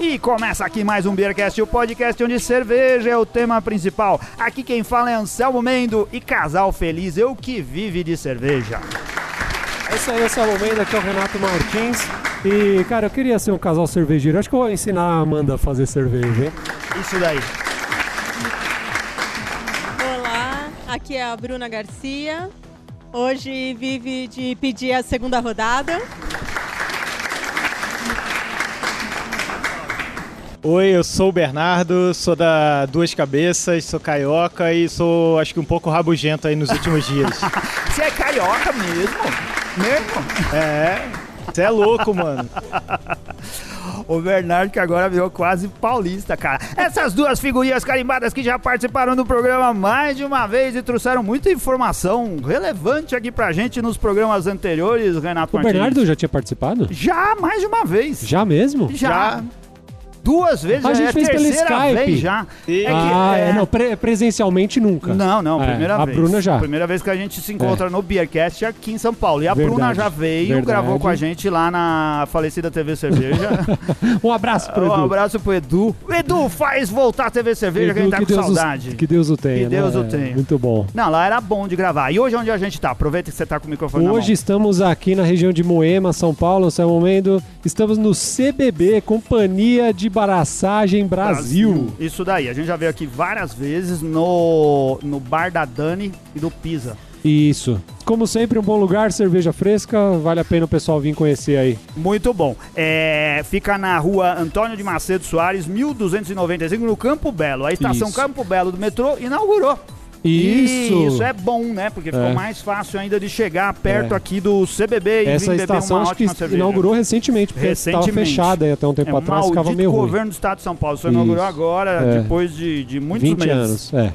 E começa aqui mais um Beercast, o podcast onde cerveja é o tema principal. Aqui quem fala é Anselmo Mendo e casal feliz, eu que vive de cerveja. É isso aí, Anselmo Mendo, aqui é o Renato Martins. E, cara, eu queria ser um casal cervejeiro. Acho que eu vou ensinar a Amanda a fazer cerveja, hein? Isso daí. Aqui é a Bruna Garcia. Hoje vive de pedir a segunda rodada. Oi, eu sou o Bernardo, sou da Duas Cabeças, sou carioca e sou, acho que um pouco rabugento aí nos últimos dias. Você é carioca mesmo? Mesmo? É, você é louco, mano. O Bernardo que agora virou quase paulista, cara. Essas duas figurinhas carimbadas que já participaram do programa mais de uma vez e trouxeram muita informação relevante aqui pra gente nos programas anteriores, Renato O Martins. Bernardo já tinha participado? Já, mais de uma vez. Já mesmo? Já. Já. Duas vezes, A já gente é a fez pelo Skype. vez já. E- É que- ah, é, é- não, pre- presencialmente nunca. Não, não, É, primeira a vez. Bruna já. Primeira vez que a gente se encontra no Beercast aqui em São Paulo. E a Verdade, Bruna já veio, verdade. gravou com a gente lá na falecida TV Cerveja. Um abraço pro Edu. um abraço pro Edu. Edu faz voltar a TV Cerveja, que a Edu, gente tá com Deus saudade. O, que Deus o tenha. Que Deus né? o tenha. Muito bom. Não, lá era bom de gravar. E hoje onde a gente tá? Aproveita que você tá com o microfone Hoje estamos aqui na região de Moema, São Paulo, nesse momento. Estamos no CBB, Companhia de Baraçagem Brasil. Isso daí. A gente já veio aqui várias vezes no, no bar da Dani e do Pisa. Isso. Como sempre, um bom lugar, cerveja fresca. Vale a pena o pessoal vir conhecer aí. Muito bom. É, fica na rua Antônio de Macedo Soares, 1295, no Campo Belo. A estação Isso. Campo Belo do metrô inaugurou. Isso. E isso é bom, né? Porque ficou É. mais fácil ainda de chegar perto É. aqui do CBB e Essa estação uma acho que cerveja. inaugurou recentemente, porque estava Recentemente. fechada aí até um tempo é, o atrás, ficava meio ruim. governo do estado de São Paulo. Só inaugurou agora, É. depois de, de muitos 20 meses. anos, é.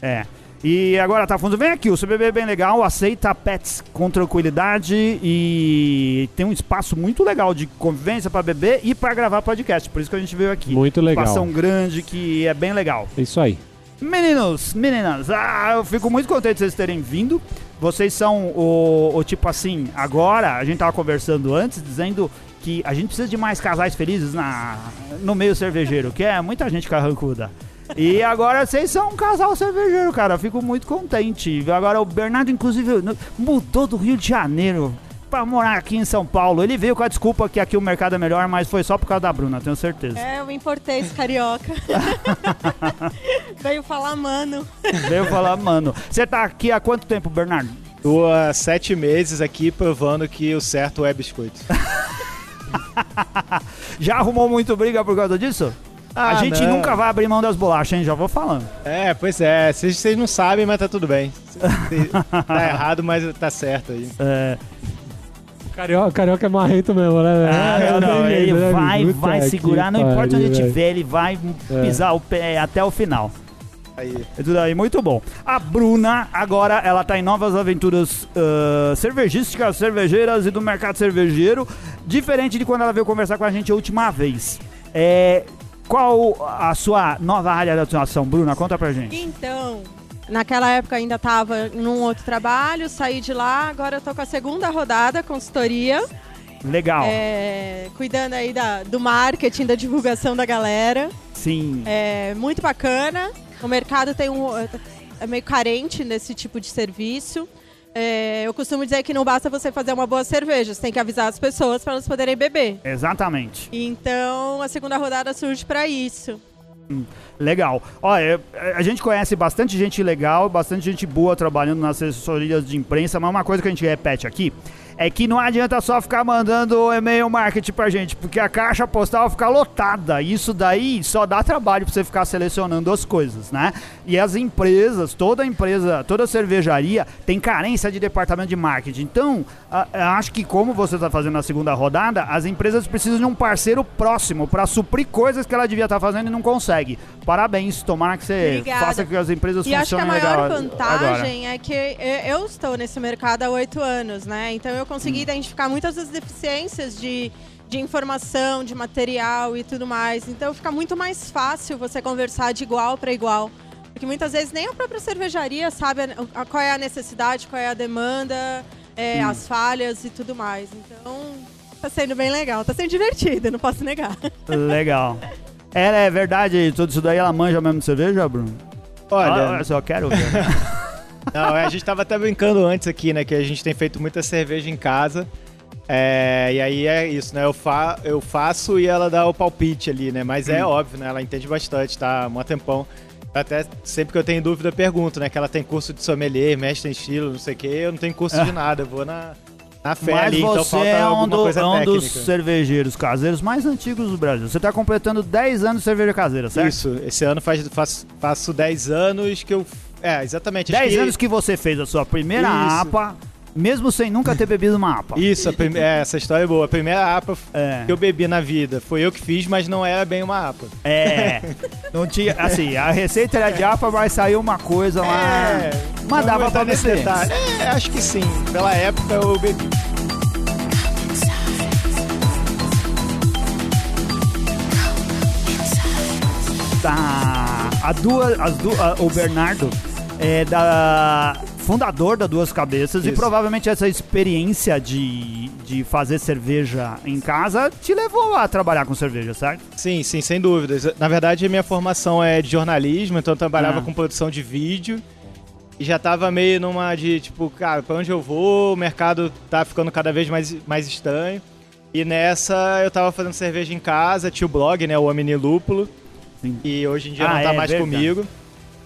É. E agora, tá fundo, vem aqui, o CBB é bem legal, aceita pets com tranquilidade e tem um espaço muito legal de convivência pra beber e pra gravar podcast. Por isso que a gente veio aqui. Muito legal. Espação grande que é bem legal. Isso aí. Meninos, meninas, ah, eu fico muito contente de vocês terem vindo. Vocês são o, o tipo assim, agora a gente tava conversando antes, dizendo que a gente precisa de mais casais felizes na, no meio cervejeiro, que é muita gente carrancuda. E agora vocês são um casal cervejeiro, cara. Eu fico muito contente. Agora o Bernardo, inclusive, mudou do Rio de Janeiro pra morar aqui em São Paulo. Ele veio com a desculpa que aqui o mercado é melhor, mas foi só por causa da Bruna, tenho certeza. É, eu importei esse carioca. Veio falar, mano. Veio falar, mano. Você tá aqui há quanto tempo, Bernardo? Tô há sete meses aqui provando que o certo é biscoito. Já arrumou muito briga por causa disso? a Ah, gente não. nunca vai abrir mão das bolachas, hein? Já vou falando. É, pois é, vocês vocês não sabem, mas tá tudo bem. Cê- tá errado, mas tá certo aí. É, Carioca, carioca é marrento mesmo, né? ah, É, não, não, ele jeito, né, vai, bicho? vai Puta segurar, não importa onde pariu, velho. estiver, ele vai É. pisar o pé até o final. Aí. É tudo aí, muito bom. A Bruna, agora, ela tá em novas aventuras ah, cervejísticas, cervejeiras e do mercado cervejeiro, diferente de quando ela veio conversar com a gente a última vez. É, qual a sua nova área de atuação, Bruna? Conta pra gente. Então, naquela época ainda tava num outro trabalho, saí de lá, agora eu tô com a segunda rodada, consultoria, Legal. é, cuidando aí da, do marketing, da divulgação da galera. Sim. É muito bacana. O mercado tem um, é meio carente nesse tipo de serviço. É, eu costumo dizer que não basta você fazer uma boa cerveja, você tem que avisar as pessoas para elas poderem beber. Exatamente. Então, a segunda rodada surge para isso. Legal. Olha, a gente conhece bastante gente legal, bastante gente boa trabalhando nas assessorias de imprensa, mas uma coisa que a gente repete aqui é que não adianta só ficar mandando e-mail marketing pra gente, porque a caixa postal fica lotada. Isso daí só dá trabalho pra você ficar selecionando as coisas, né? E as empresas, toda empresa, toda cervejaria tem carência de departamento de marketing. Então, acho que como você está fazendo a segunda rodada, as empresas precisam de um parceiro próximo para suprir coisas que ela devia estar fazendo e não consegue. Parabéns, tomara que você Obrigada. faça que as empresas E acho que a funcionem maior vantagem é que eu estou nesse mercado há oito anos, né? Então eu consegui identificar muitas das deficiências de, de informação, de material e tudo mais. Então fica muito mais fácil você conversar de igual para igual Porque muitas vezes nem a própria cervejaria sabe a- a- qual é a necessidade, qual é a demanda, é, as falhas e tudo mais. Então, tá sendo bem legal, tá sendo divertido, não posso negar. Legal. Ela é verdade, tudo isso daí ela manja mesmo de cerveja, Bruno? Olha, Ah, eu só quero ver. Não, é, a gente tava até brincando antes aqui, né? Que a gente tem feito muita cerveja em casa. É, e aí é isso, né? Eu, fa eu faço e ela dá o palpite ali, né? Mas é óbvio, né? Ela entende bastante, tá? Mó tempão. Até sempre que eu tenho dúvida, eu pergunto, né? Que ela tem curso de sommelier, mestre em estilo, não sei o quê. Eu não tenho curso de nada, eu vou na, na fé Mas ali, então você falta é um, do- coisa é um técnica. dos cervejeiros caseiros mais antigos do Brasil. Você tá completando 10 anos de cerveja caseira, certo? Isso, esse ano faz, faço, faço 10 anos que eu. É, exatamente. acho 10 que- anos que você fez a sua primeira Isso. APA, mesmo sem nunca ter bebido uma APA. Isso, prime- é, essa história é boa. A primeira APA É. que eu bebi na vida foi eu que fiz, mas não era bem uma APA. É. Não tinha. Assim, a receita era de APA, mas saiu uma coisa lá. É, mas dava pra beber. É, acho que sim. Pela época eu bebi. Tá. A duas, as du, a- o Bernardo é da fundador da Duas Cabeças e Isso. provavelmente essa experiência de, de fazer cerveja em casa te levou a trabalhar com cerveja, certo? Sim, sim, sem dúvidas. Na verdade, minha formação é de jornalismo, então eu trabalhava Ah. com produção de vídeo. E já tava meio numa de, tipo, cara, pra onde eu vou? O mercado tá ficando cada vez mais, mais estranho. E nessa eu tava fazendo cerveja em casa, tinha o blog, né, o Omni Lúpulo. Sim. E hoje em dia Ah, não tá é mais verdade. comigo.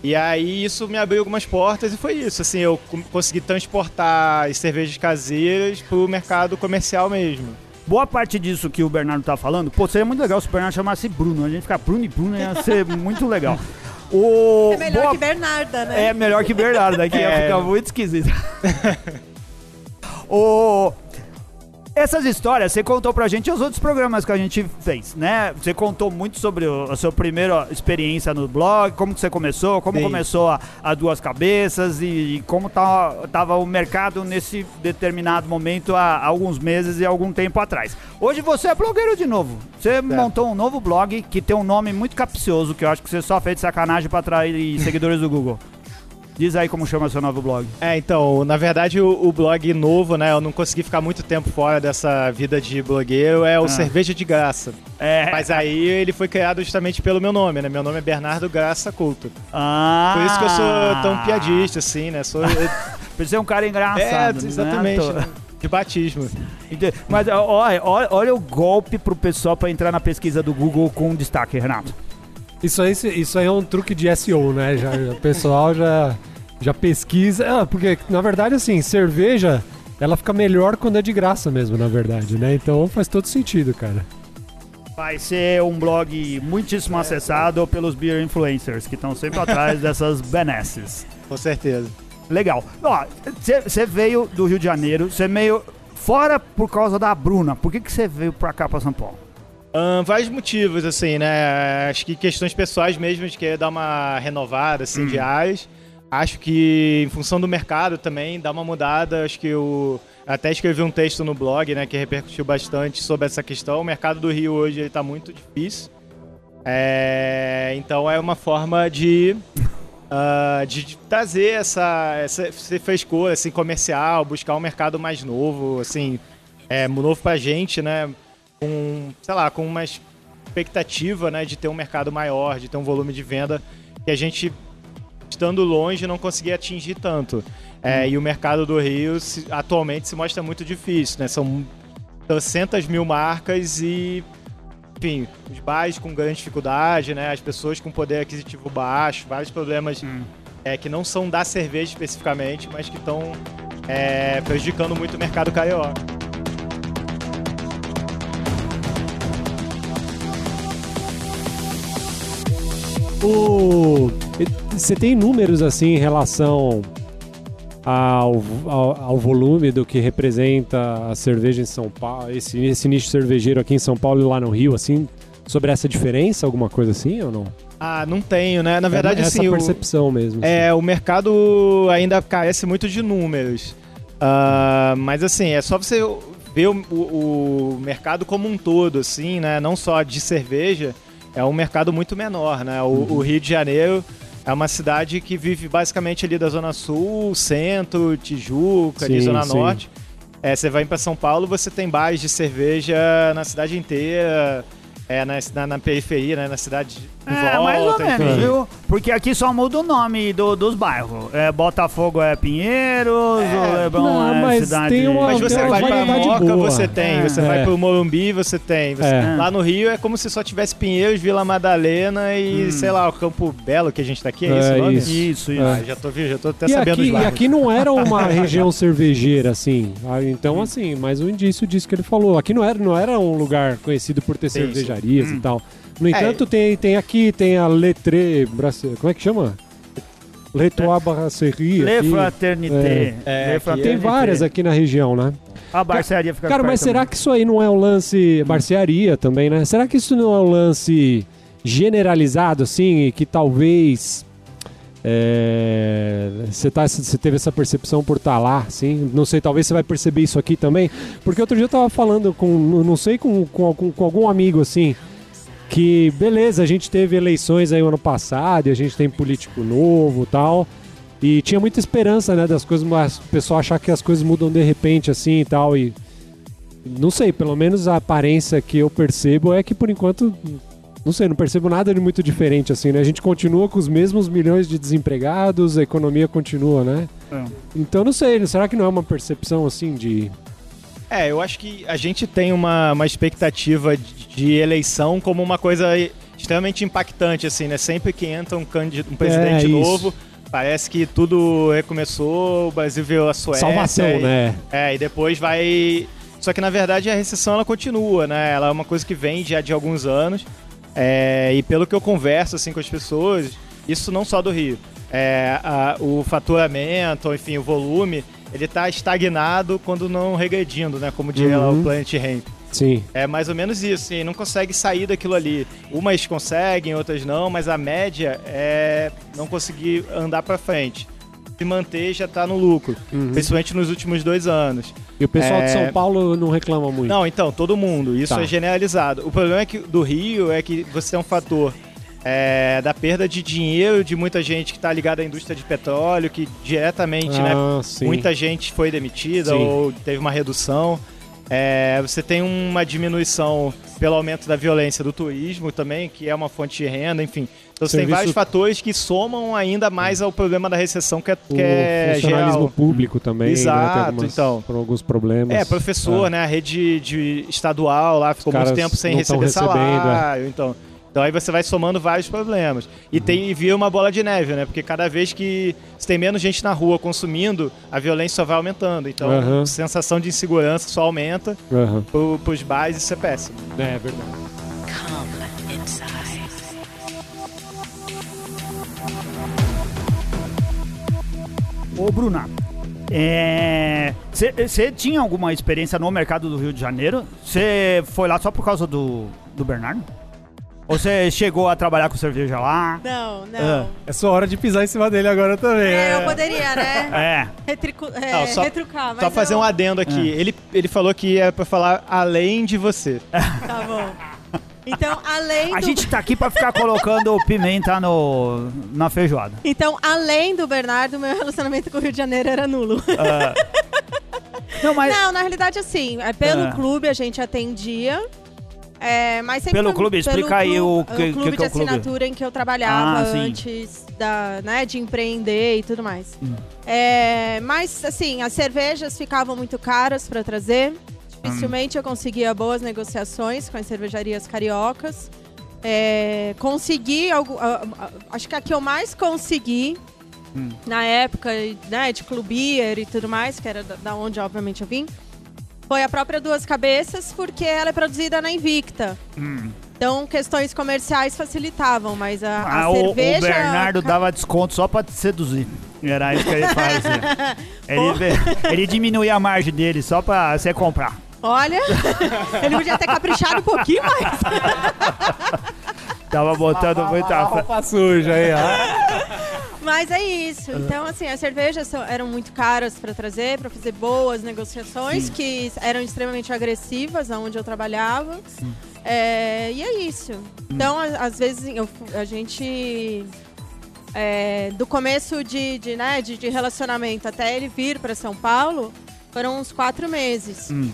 E aí isso me abriu algumas portas e foi isso, assim, eu consegui transportar as cervejas caseiras pro mercado comercial mesmo. Boa parte disso que o Bernardo tá falando, pô, seria muito legal se o Bernardo chamasse Bruno. A gente ficar Bruno e Bruno ia ser muito legal. O, É melhor boa- que Bernarda, né? É melhor que Bernardo, daqui ia É. ficar muito esquisito. o... Essas histórias você contou pra gente os outros programas que a gente fez, né? Você contou muito sobre o- a sua primeira experiência no blog, como que você começou, como Sim. começou a, a Duas Cabeças e, e como tá, tava o mercado nesse determinado momento há alguns meses e algum tempo atrás. Hoje você é blogueiro de novo. Você montou um novo blog que tem um nome muito capcioso, que eu acho que você só fez de sacanagem pra atrair seguidores do Google. Diz aí como chama seu novo blog. É, então, na verdade o, o blog novo, né, eu não consegui ficar muito tempo fora dessa vida de blogueiro, é o Ah. Cerveja de Graça. É. Mas aí ele foi criado justamente pelo meu nome, né, meu nome é Bernardo Graça Couto. Ah, Por isso que eu sou tão piadista, assim, né, sou... Por isso é um cara é, engraçado. exatamente, Né? né, de batismo. Mas olha, olha, olha o golpe pro pessoal pra entrar na pesquisa do Google com destaque, Renato. Isso aí, isso aí é um truque de SEO, né? Já, o pessoal já, já pesquisa. Ah, porque, na verdade, assim, cerveja, ela fica melhor quando é de graça mesmo, na verdade, né? Então faz todo sentido, cara. Vai ser um blog muitíssimo acessado pelos beer influencers, que estão sempre atrás dessas benesses. Com certeza. Legal. Ó, você veio do Rio de Janeiro, você meio fora por causa da Bruna. Por que que você veio pra cá, pra São Paulo? Ahn, vários motivos, assim, né? Acho que questões pessoais mesmo de querer dar uma renovada, assim, de áreas. Acho que em função do mercado também dá uma mudada. Acho que eu até escrevi um texto no blog, né, que repercutiu bastante sobre essa questão. O mercado do Rio hoje ele tá muito difícil. É, então é uma forma de, ah, de de trazer essa, essa, esse frescor assim, comercial, buscar um mercado mais novo, assim, é, novo pra gente, né? Com, sei lá, com uma expectativa né, de ter um mercado maior, de ter um volume de venda que a gente, estando longe, não conseguia atingir tanto. É, E o mercado do Rio se- atualmente se mostra muito difícil, né? São trocentas mil marcas e, enfim, os bares com grande dificuldade, né? As pessoas com poder aquisitivo baixo, vários problemas é, que não são da cerveja especificamente, mas que estão é, prejudicando muito o mercado carioca. O... Você tem números assim em relação ao, ao, ao volume do que representa a cerveja em São Paulo, esse, esse nicho cervejeiro aqui em São Paulo e lá no Rio, assim, sobre essa diferença, alguma coisa assim ou não? Ah, não tenho, né? Na verdade, é essa assim, o- percepção mesmo. assim. É, o mercado ainda carece muito de números. Ah, mas assim, é só você ver o, o- o mercado como um todo, assim, né? Não só de cerveja, é um mercado muito menor, né? O, o Rio de Janeiro, É uma cidade que vive basicamente ali da Zona Sul, Centro, Tijuca, ali, Sim, Zona sim. Norte. É, você vai para São Paulo, você tem bares de cerveja na cidade inteira, é, na, na, na periferia, né, na cidade É, volta. mais ou enfim. menos, viu? Porque aqui só muda o nome do- dos bairros. É, Botafogo é Pinheiros, o Leblon Não, é mas cidade... tem uma- Mas você Tem vai pra Moca, boa. você tem. É. Você vai É. pro Morumbi, você tem. Você- É. Lá no Rio é como se só tivesse Pinheiros, Vila Madalena e, sei lá, o Campo Belo que a gente tá aqui. É, É, isso o nome? isso. Isso, isso. Ah, já tô, já tô até E sabendo aqui, e aqui não era uma região cervejeira, assim. Ah, Então, assim, mais um indício disso que ele falou. Aqui não era, não era um lugar conhecido por ter Sim, cervejarias sim. e tal. No entanto, tem, tem aqui, tem a Letre... Como é que chama? Letois Brasserie. Le aqui. Fraternité. É, Le aqui Fraternité. Tem várias aqui na região, né? A barcearia fica Cara, mas será também. que isso aí não é um lance. Barcearia também, né? Será que isso não é um lance generalizado, assim, e que talvez. é, Você tá, você teve essa percepção por estar lá, assim? Não sei, talvez você vai perceber isso aqui também. Porque outro dia eu tava falando com, não sei, com, com, com algum amigo, assim, que beleza, a gente teve eleições aí o ano passado, e a gente tem político novo e tal. E tinha muita esperança, né, das coisas, mas o pessoal achar que as coisas mudam de repente, assim e tal. E não sei, pelo menos a aparência que eu percebo é que por enquanto, não sei, não percebo nada de muito diferente, assim, né? A gente continua com os mesmos milhões de desempregados, a economia continua, né? É. Então não sei, será que não é uma percepção assim de. É, eu acho que a gente tem uma, uma expectativa de, eleição como uma coisa extremamente impactante, assim, né? Sempre que entra um, um presidente isso. novo, parece que tudo recomeçou, o Brasil viu a Suécia. Salvação, e- né? É, e depois vai. Só que na verdade a recessão ela continua, né? Ela é uma coisa que vem já de alguns anos. É, e pelo que eu converso assim com as pessoas, isso não só do Rio. É, a- o faturamento, enfim, o volume, ele tá estagnado quando não regredindo, né? Como diria lá Uhum. o Planet Ramp. Sim. É mais ou menos isso, e não consegue sair daquilo ali. Umas conseguem, outras não, mas a média é não conseguir andar pra frente. Se manter já tá no lucro, Uhum. principalmente nos últimos dois anos. E o pessoal de É. São Paulo não reclama muito. Não, então, todo mundo. Isso Tá. é generalizado. O problema é que do Rio é que você tem um fator é, da perda de dinheiro de muita gente que está ligada à indústria de petróleo, que diretamente, né, ah, sim. muita gente foi demitida Sim. ou teve uma redução. É, você tem uma diminuição pelo aumento da violência do turismo também, que é uma fonte de renda, enfim. Então você tem Serviço- vários fatores que somam ainda mais ao problema da recessão que é, o que é funcionalismo geral. público também, né? Tem Exato, algumas- então. Por alguns problemas. É, professor, né? A rede de estadual lá ficou muito tempo sem receber é. salário. Então, então aí você vai somando vários problemas. Uhum. E tem e vira uma bola de neve, né? Porque cada vez que você tem menos gente na rua consumindo, a violência só vai aumentando. Então, Aham. a sensação de insegurança só aumenta. Aham. Pro, pros bares isso é péssimo. É verdade. Come inside. Ô, Bruna, você tinha alguma experiência no mercado do Rio de Janeiro? Você foi lá só por causa do, do Bernardo? Ou você chegou a trabalhar com cerveja lá? Não, não. É sua hora de pisar em cima dele agora também. É, eu né? poderia, né? É. Retricu é, Não, só- retrucar, mas Só fazer eu... um adendo aqui. Ele, ele falou que é pra falar além de você. Tá bom. Então, além A do... gente tá aqui pra ficar colocando pimenta no, na feijoada. Então, além do Bernardo, meu relacionamento com o Rio de Janeiro era nulo. Não, mas Não, na realidade, assim, é pelo Ah. clube a gente atendia. É, mas sempre Pelo clube? Explica aí o que- clube que que é de o clube. assinatura em que eu trabalhava Ah, antes da, né, de empreender e tudo mais. Hum. É, mas, assim, as cervejas ficavam muito caras para trazer. Dificilmente Hum. eu conseguia boas negociações com as cervejarias cariocas. É, consegui, algo, acho que a que eu mais consegui Hum. na época né, de Club Beer e tudo mais, que era da onde obviamente eu vim, foi a própria Duas Cabeças, porque ela é produzida na Invicta. Hum. Então, questões comerciais facilitavam, mas a, a Ah, o, o cerveja... Bernardo dava desconto só pra te seduzir. Era isso que ele fazia. ele, ele diminuía a margem dele só pra você comprar. Olha, ele podia ter caprichado um pouquinho mais. Tava botando muita roupa suja aí, ó. Mas é isso. Então, assim, as cervejas são- eram muito caras para trazer, para fazer boas negociações, que eram extremamente agressivas aonde eu trabalhava. É, e é isso. Então, a- às vezes, eu fu- a gente é, do começo de, de, né, de, de relacionamento até ele vir para São Paulo, foram uns quatro meses. Hum.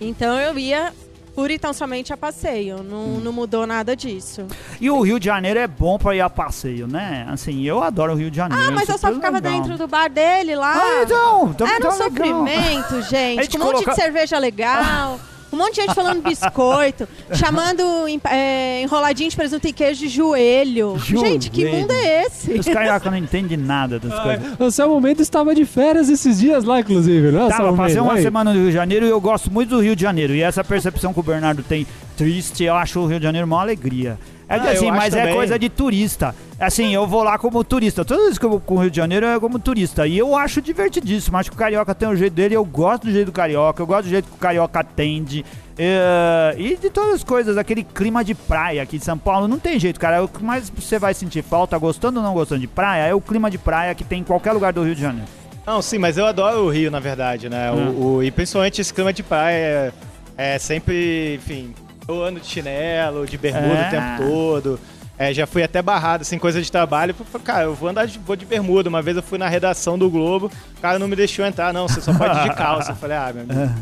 Então eu ia pura e tão somente a passeio. Não, Hum. não mudou nada disso. E o Rio de Janeiro é bom pra ir a passeio, né? Assim, eu adoro o Rio de Janeiro. Ah, mas eu só ficava legal. dentro do bar dele lá. Ah, então, então Era um é legal. sofrimento, gente. Gente Com um monte coloca- de cerveja legal. Um monte de gente falando biscoito, chamando é, enroladinho de presunto e queijo de joelho. Gente, que Joelho. mundo é esse? Os cariocas não entendem nada das coisas. O seu momento estava de férias esses dias lá, inclusive, não é? Tava, passei uma Aí. semana no Rio de Janeiro e eu gosto muito do Rio de Janeiro. E essa percepção que o Bernardo tem triste, eu acho o Rio de Janeiro uma alegria. É Ah, assim, mas é também. coisa de turista. Assim, eu vou lá como turista. Todas as vezes que eu vou com o Rio de Janeiro é como turista. E eu acho divertidíssimo. Acho que o carioca tem o jeito dele. Eu gosto do jeito do carioca. Eu gosto do jeito que o carioca atende. É, e de todas as coisas, aquele clima de praia aqui de São Paulo, não tem jeito, cara. O que mais você vai sentir falta, gostando ou não gostando de praia, é o clima de praia que tem em qualquer lugar do Rio de Janeiro. Não, sim, mas eu adoro o Rio, na verdade, né? Hum. O, o- e principalmente esse clima de praia é, é sempre, enfim, eu ando de chinelo, de bermuda É. o tempo todo. É, já fui até barrado, assim, coisa de trabalho. Falei, cara, eu vou andar de, vou de bermuda. Uma vez eu fui na redação do Globo, o cara não me deixou entrar, não, você só pode ir de calça. Eu falei, ah, meu amigo,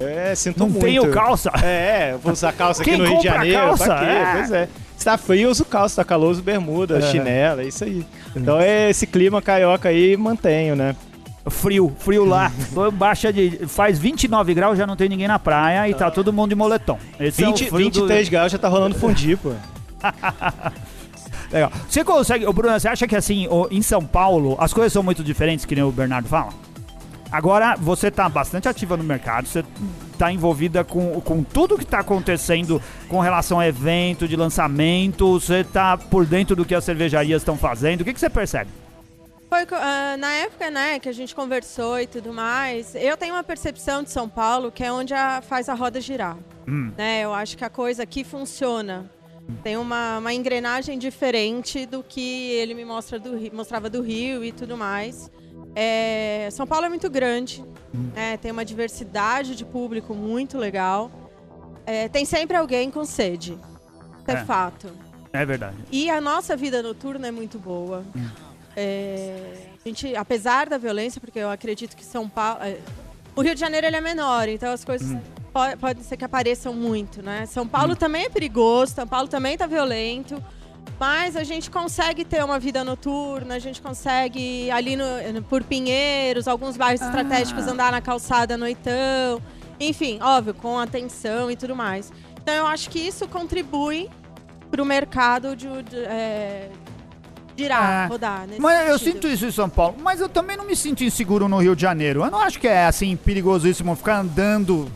é, sinto Não muito. tenho calça. É, eu vou usar calça aqui Quem no Rio de Janeiro. calça? Pra quê? É. Pois é. Se tá frio, eu uso calça, tá calor, uso bermuda, chinela, é isso aí. Então é esse clima carioca aí, mantenho, né? Frio, frio lá. Baixa de. Faz 29 graus, já não tem ninguém na praia e tá todo mundo de moletom. Esse é o 20, frio do- 23 graus já tá rolando fundi, pô. Legal. Você consegue. Bruno, você acha que assim, em São Paulo, as coisas são muito diferentes, que nem o Bernardo fala? Agora, você tá bastante ativa no mercado, você tá envolvida com, com tudo que tá acontecendo com relação a evento, de lançamento, você tá por dentro do que as cervejarias estão fazendo. O que, que você percebe? Foi ah, na época, né, que a gente conversou e tudo mais, eu tenho uma percepção de São Paulo que é onde a- faz a roda girar. Hum. Né? Eu acho que a coisa aqui funciona. Tem uma, uma engrenagem diferente do que ele me mostra do, mostrava do Rio e tudo mais. É, São Paulo é muito grande, né, tem uma diversidade de público muito legal. É, tem sempre alguém com sede. É, É. fato. É verdade. E a nossa vida noturna é muito boa. É, a gente, apesar da violência, porque eu acredito que São Paulo. é, o Rio de Janeiro ele é menor, então as coisas po- pode ser que apareçam muito, né? São Paulo também é perigoso, São Paulo também tá violento. Mas a gente consegue ter uma vida noturna, a gente consegue ali no, por Pinheiros, alguns bairros estratégicos andar na calçada noitão. Enfim, óbvio, com atenção e tudo mais. Então eu acho que isso contribui para o mercado de, de, é, girar, É. rodar. Mas eu sentido. sinto isso em São Paulo, mas eu também não me sinto inseguro no Rio de Janeiro. Eu não acho que é assim perigosíssimo ficar andando.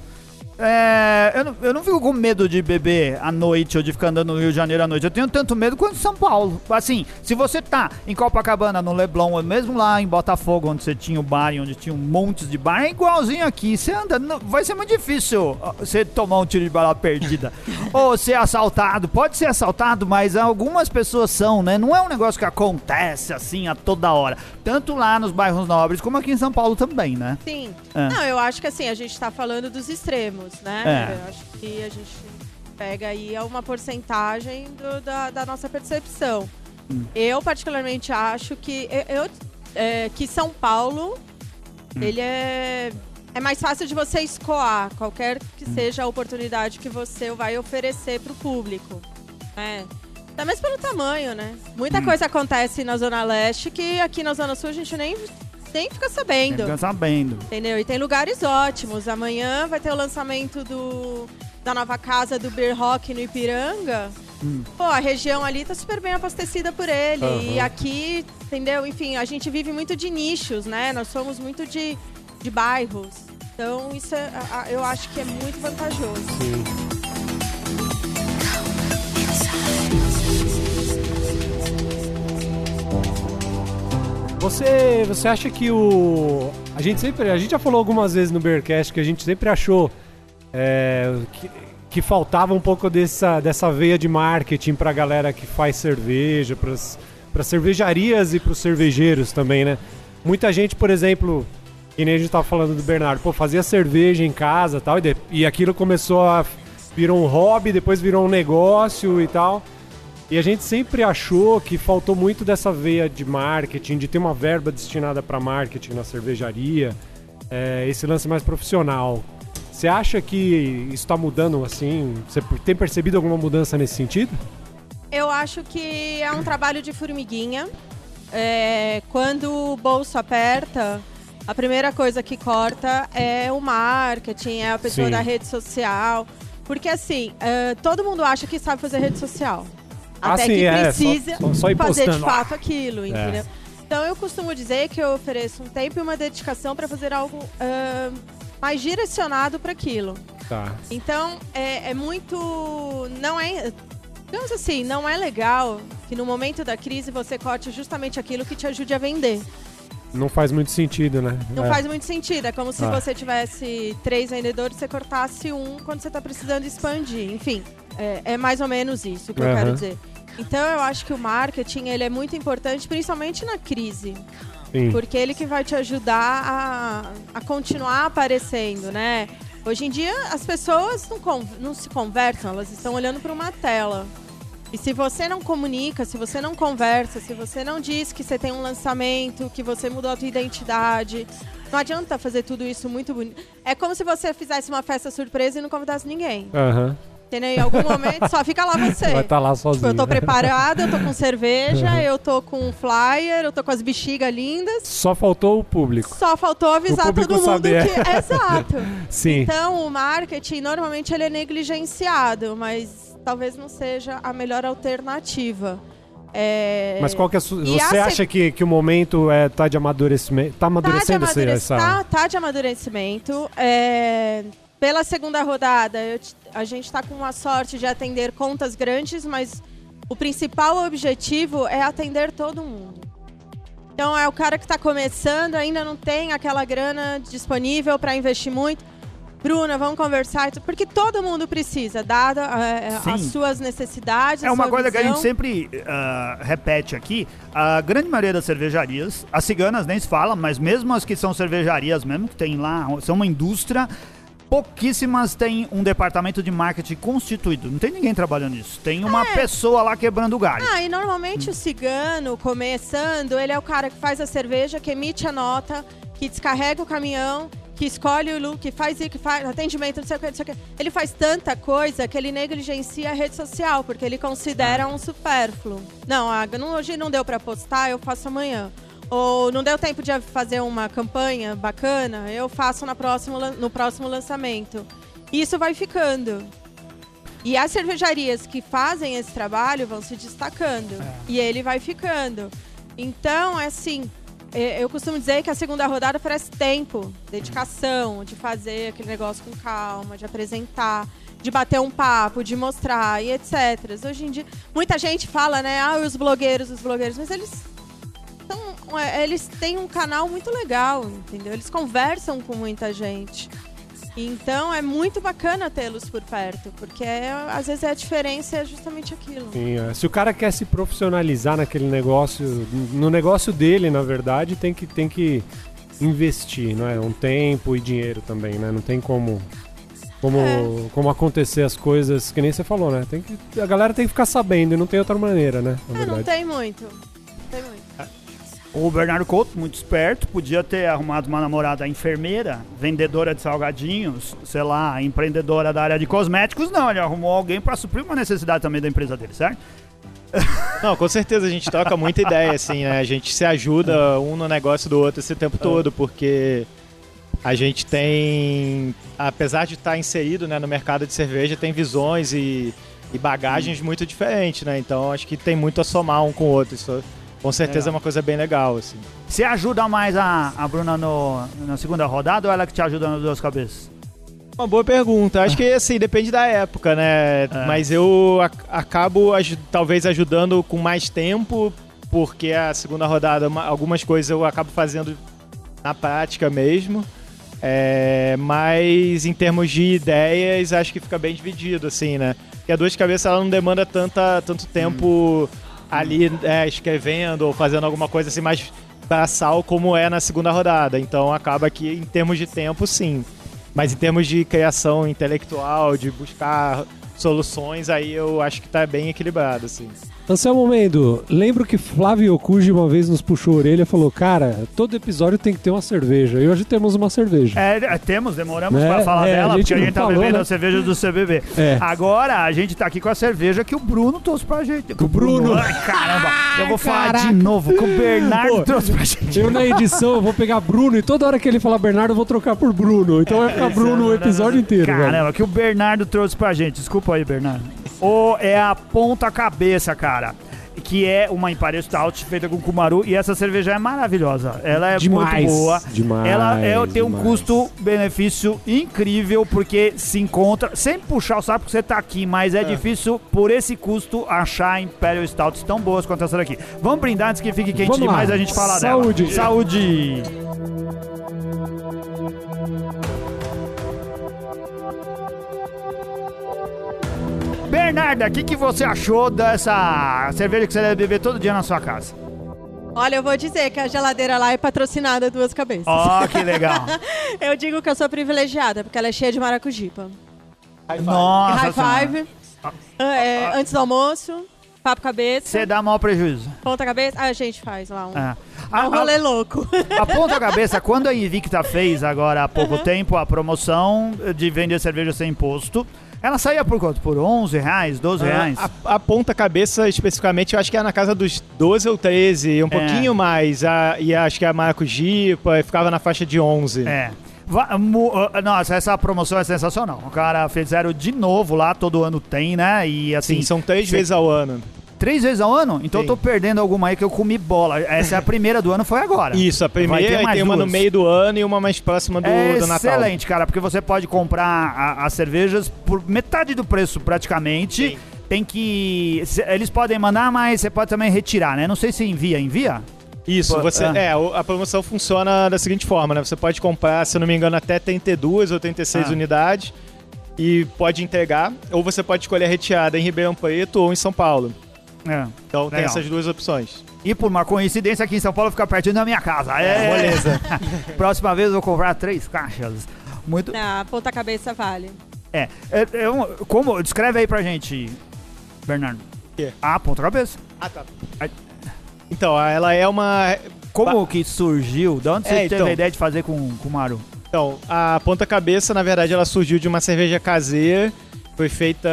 É, eu, não, eu não fico com medo de beber à noite ou de ficar andando no Rio de Janeiro à noite. Eu tenho tanto medo quanto em São Paulo. Assim, se você tá em Copacabana, no Leblon, ou mesmo lá em Botafogo, onde você tinha o bar e onde tinha um monte de bar, é igualzinho aqui. Você anda, não- vai ser muito difícil você tomar um tiro de bala perdida. ou ser assaltado. Pode ser assaltado, mas algumas pessoas são, né? Não é um negócio que acontece assim a toda hora. Tanto lá nos bairros nobres, como aqui em São Paulo também, né? Sim. É. Não, eu acho que assim, a gente tá falando dos extremos, né? É. Eu acho que a gente pega aí uma porcentagem do- da, da nossa percepção. Hum. Eu, particularmente, acho que eu, eu- é, que São Paulo Hum. ele é. É mais fácil de você escoar qualquer que Hum. seja a oportunidade que você vai oferecer para o público. né? Até mesmo pelo tamanho, né? Muita Hum. coisa acontece na Zona Leste que aqui na Zona Sul a gente nem, nem fica sabendo. Fica sabendo. Entendeu? E tem lugares ótimos. Amanhã vai ter o lançamento do, da nova casa do Beer Rock no Ipiranga. Pô, a região ali tá super bem abastecida por ele. E aqui, entendeu? Enfim, a gente vive muito de nichos, né? Nós somos muito de, de bairros. Então, isso é, eu acho que é muito vantajoso. Você, você acha que o. A gente sempre. A gente já falou algumas vezes no Bearcast que a gente sempre achou é, que, que faltava um pouco dessa, dessa veia de marketing pra galera que faz cerveja, pras cervejarias e pros cervejeiros também, né? Muita gente, por exemplo, que nem a gente tava falando do Bernardo, pô, fazia cerveja em casa tal, e, de- e aquilo começou a. virou um hobby, depois virou um negócio e tal. E a gente sempre achou que faltou muito dessa veia de marketing, de ter uma verba destinada para marketing na cervejaria, é, esse lance mais profissional. Você acha que isso está mudando assim? Você tem percebido alguma mudança nesse sentido? Eu acho que é um trabalho de formiguinha. É, quando o bolso aperta, a primeira coisa que corta é o marketing, é a pessoa Sim. da rede social. Porque assim, é, todo mundo acha que sabe fazer rede social. Ah, Até sim, que é, precisa só- só fazer de fato aquilo, entendeu? É. Então eu costumo dizer que eu ofereço um tempo e uma dedicação para fazer algo ah, mais direcionado para aquilo. Tá. Então, é, é muito. Não é. Digamos assim, não é legal que no momento da crise você corte justamente aquilo que te ajude a vender. Não faz muito sentido, né? Não É. faz muito sentido. É como se Ah. você tivesse três vendedores e você cortasse um quando você está precisando expandir. Enfim, é, é mais ou menos isso que eu Aham. quero dizer. Então, eu acho que o marketing ele é muito importante, principalmente na crise. Sim. Porque ele que vai te ajudar a, a continuar aparecendo, né? Hoje em dia, as pessoas não, não se conversam, elas estão olhando para uma tela. E se você não comunica, se você não conversa, se você não diz que você tem um lançamento, que você mudou a tua identidade, não adianta fazer tudo isso muito bonito. É como se você fizesse uma festa surpresa e não convidasse ninguém. Aham. Entendeu? Em algum momento só fica lá você. Vai estar lá Tipo, sozinho. eu tô preparada, eu tô com cerveja, Uhum. eu tô com flyer, eu tô com as bexigas lindas. Só faltou o público. Só faltou avisar todo mundo saber. que. Exato. Sim. Então, o marketing normalmente ele é negligenciado, mas talvez não seja a melhor alternativa. É... Mas qual que é a su... Você a acha que, que o momento é, tá de amadurecimento? Tá tá de, amadurecendo amadurec- essa. tá, tá de amadurecimento. É, Pela segunda rodada, a gente está com a sorte de atender contas grandes, mas o principal objetivo é atender todo mundo. Então é o cara que está começando, ainda não tem aquela grana disponível para investir muito. Bruna, vamos conversar, porque todo mundo precisa, dada é, Sim. as suas necessidades. É uma coisa que a gente visão. sempre ah, repete aqui. A grande maioria das cervejarias, as ciganas nem se fala, mas mesmo as que são cervejarias mesmo, que tem lá, são uma indústria, pouquíssimas têm um departamento de marketing constituído. Não tem ninguém trabalhando nisso. Tem uma É. pessoa lá quebrando o galho. Ah, e normalmente o cigano, começando, ele é o cara que faz a cerveja, que emite a nota, que descarrega o caminhão, que escolhe o look, que faz isso, que faz atendimento, não sei o que, não sei o que. Ele faz tanta coisa que ele negligencia a rede social, porque ele considera um supérfluo. Não, ah, não- hoje não deu pra postar, eu faço amanhã. Ou não deu tempo de fazer uma campanha bacana, eu faço na próxima, no próximo lançamento. Isso vai ficando. E as cervejarias que fazem esse trabalho vão se destacando. E ele vai ficando. Então, é assim, é, eu costumo dizer que a segunda rodada oferece tempo, dedicação, de fazer aquele negócio com calma, de apresentar, de bater um papo, de mostrar e etc. Hoje em dia, muita gente fala, né? Ah, os blogueiros, os blogueiros, mas eles são, é, eles têm um canal muito legal, entendeu? Eles conversam com muita gente. Então é muito bacana tê-los por perto, porque é, às vezes a diferença é justamente aquilo. Sim, é. Se o cara quer se profissionalizar naquele negócio, no negócio dele, na verdade, tem que, tem que investir, não é? Um tempo e dinheiro também, né? Não tem como, como, É. como acontecer as coisas que nem você falou, né? Tem que, a galera tem que ficar sabendo e não tem outra maneira, né? É, não tem muito. Não tem muito. O Bernardo Couto, muito esperto, podia ter arrumado uma namorada enfermeira, vendedora de salgadinhos, sei lá, empreendedora da área de cosméticos. Não, ele arrumou alguém para suprir uma necessidade também da empresa dele, certo? Não, com certeza a gente troca muita ideia, assim, né? A gente se ajuda um no negócio do outro esse tempo todo, porque a gente tem, apesar de estar inserido né, no mercado de cerveja, tem visões e, e bagagens muito diferentes, né? Então acho que tem muito a somar um com o outro. Isso com certeza Legal. é uma coisa bem legal, assim. Você ajuda mais a, a Bruna no, na segunda rodada ou ela que te ajuda nas duas cabeças? Uma boa pergunta. Acho que assim, depende da época, né? Mas eu ac- acabo talvez ajudando com mais tempo, porque a segunda rodada, uma- algumas coisas eu acabo fazendo na prática mesmo. É, mas em termos de ideias, acho que fica bem dividido, assim, né? Porque a duas cabeças ela não demanda tanta, tanto tempo ali é, escrevendo ou fazendo alguma coisa assim mais braçal como é na segunda rodada. Então acaba que em termos de tempo, sim. Mas em termos de criação intelectual, de buscar soluções, aí eu acho que tá bem equilibrado, assim. Anselmo Mendo, lembro que Flávio Okuji uma vez nos puxou a orelha e falou: Cara, todo episódio tem que ter uma cerveja. E hoje temos uma cerveja. É, é, temos, demoramos É, pra falar é, a dela, gente porque a gente tá falou, bebendo né? a cerveja do CBB. É. Agora a gente tá aqui com a cerveja que o Bruno trouxe pra gente. O Bruno. Ai, caramba, eu vou falar de novo, que o Bernardo Pô, trouxe pra gente. Eu na edição eu vou pegar Bruno e toda hora que ele falar Bernardo eu vou trocar por Bruno. Então vai ficar Bruno o episódio inteiro. velho. Caramba, que o Bernardo trouxe pra gente. Desculpa aí, Bernardo. Ou é a ponta cabeça, cara. Que é uma Imperial Stout feita com Kumaru. E essa cerveja é maravilhosa. Ela é Demais, muito boa. demais, Ela é, tem um demais. custo-benefício incrível, porque se encontra. Sem puxar o saco, porque você tá aqui, mas é, difícil, por esse custo, achar Imperial Stouts tão boas quanto essa daqui. Vamos brindar antes que fique quente Vamos lá. demais a gente falar Saúde. dela. Saúde! Bernarda, o que, que você achou dessa cerveja que você deve beber todo dia na sua casa? Olha, eu vou dizer que a geladeira lá é patrocinada Duas Cabeças. Ó, que legal. Eu digo que eu sou privilegiada, porque ela é cheia de maracujipa. Nossa High five, é, antes do almoço, papo cabeça, Você dá maior prejuízo. ponta cabeça. Ah, a gente faz lá um, É. um rolê louco. A ponta cabeça, quando a Invicta fez agora há pouco tempo a promoção de vender cerveja sem imposto, ela saía por quanto? Por 11 reais, 12 reais? A, a ponta cabeça, especificamente, eu acho que é na casa dos 12 ou 13, um É. pouquinho mais. A, e acho que a maracujipa ficava na faixa de 11. É. Ah, Nossa, essa promoção é sensacional. O cara fizeram de novo lá, todo ano tem, né? E assim, Sim, são três cê- vezes ao ano. Três vezes ao ano? Então eu Sim. tô perdendo alguma aí que eu comi bola. Essa é a primeira do ano, foi agora. Isso, a Vai ter primeira e mais tem uma no duas. meio do ano e uma mais próxima do, É do Natal. excelente, cara, porque você pode comprar a- as cervejas por metade do preço, praticamente. Sim. Tem que. Eles podem mandar, mas você pode também retirar, né? Não sei se envia. Envia? Isso, você, ah. é, a promoção funciona da seguinte forma, né? Você pode comprar, se eu não me engano, até 32 ou 36 Ah. unidades e pode entregar, ou você pode escolher a retirada em Ribeirão Preto ou em São Paulo. É. Então tem Legal. essas duas opções. E por uma coincidência aqui em São Paulo fica pertinho da minha casa. É, Moleza. Próxima vez eu vou comprar três caixas. Muito. Na ponta cabeça vale. É. é, é um- como? Descreve aí pra gente, Bernardo. quê? Ah, ponta cabeça. Ah, tá. Então, ela é uma. Como que surgiu? De onde você É, teve então. a ideia de fazer com, com o Maru? Então, a ponta cabeça, na verdade, ela surgiu de uma cerveja caseira. Foi feita,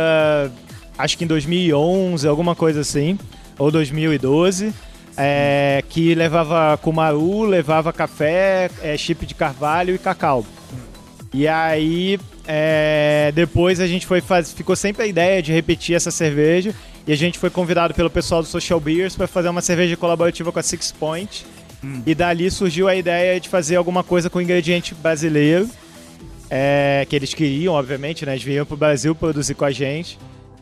acho que em 2011, alguma coisa assim, ou 2012. é, que levava cumaru, levava café, é, chip de carvalho e cacau. E aí, é, depois a gente foi faz... ficou sempre a ideia de repetir essa cerveja. E a gente foi convidado pelo pessoal do Social Beers para fazer uma cerveja colaborativa com a Six Point. E dali surgiu a ideia de fazer alguma coisa com ingrediente brasileiro. é, que eles queriam, obviamente, né? Eles vieram pro Brasil produzir com a gente.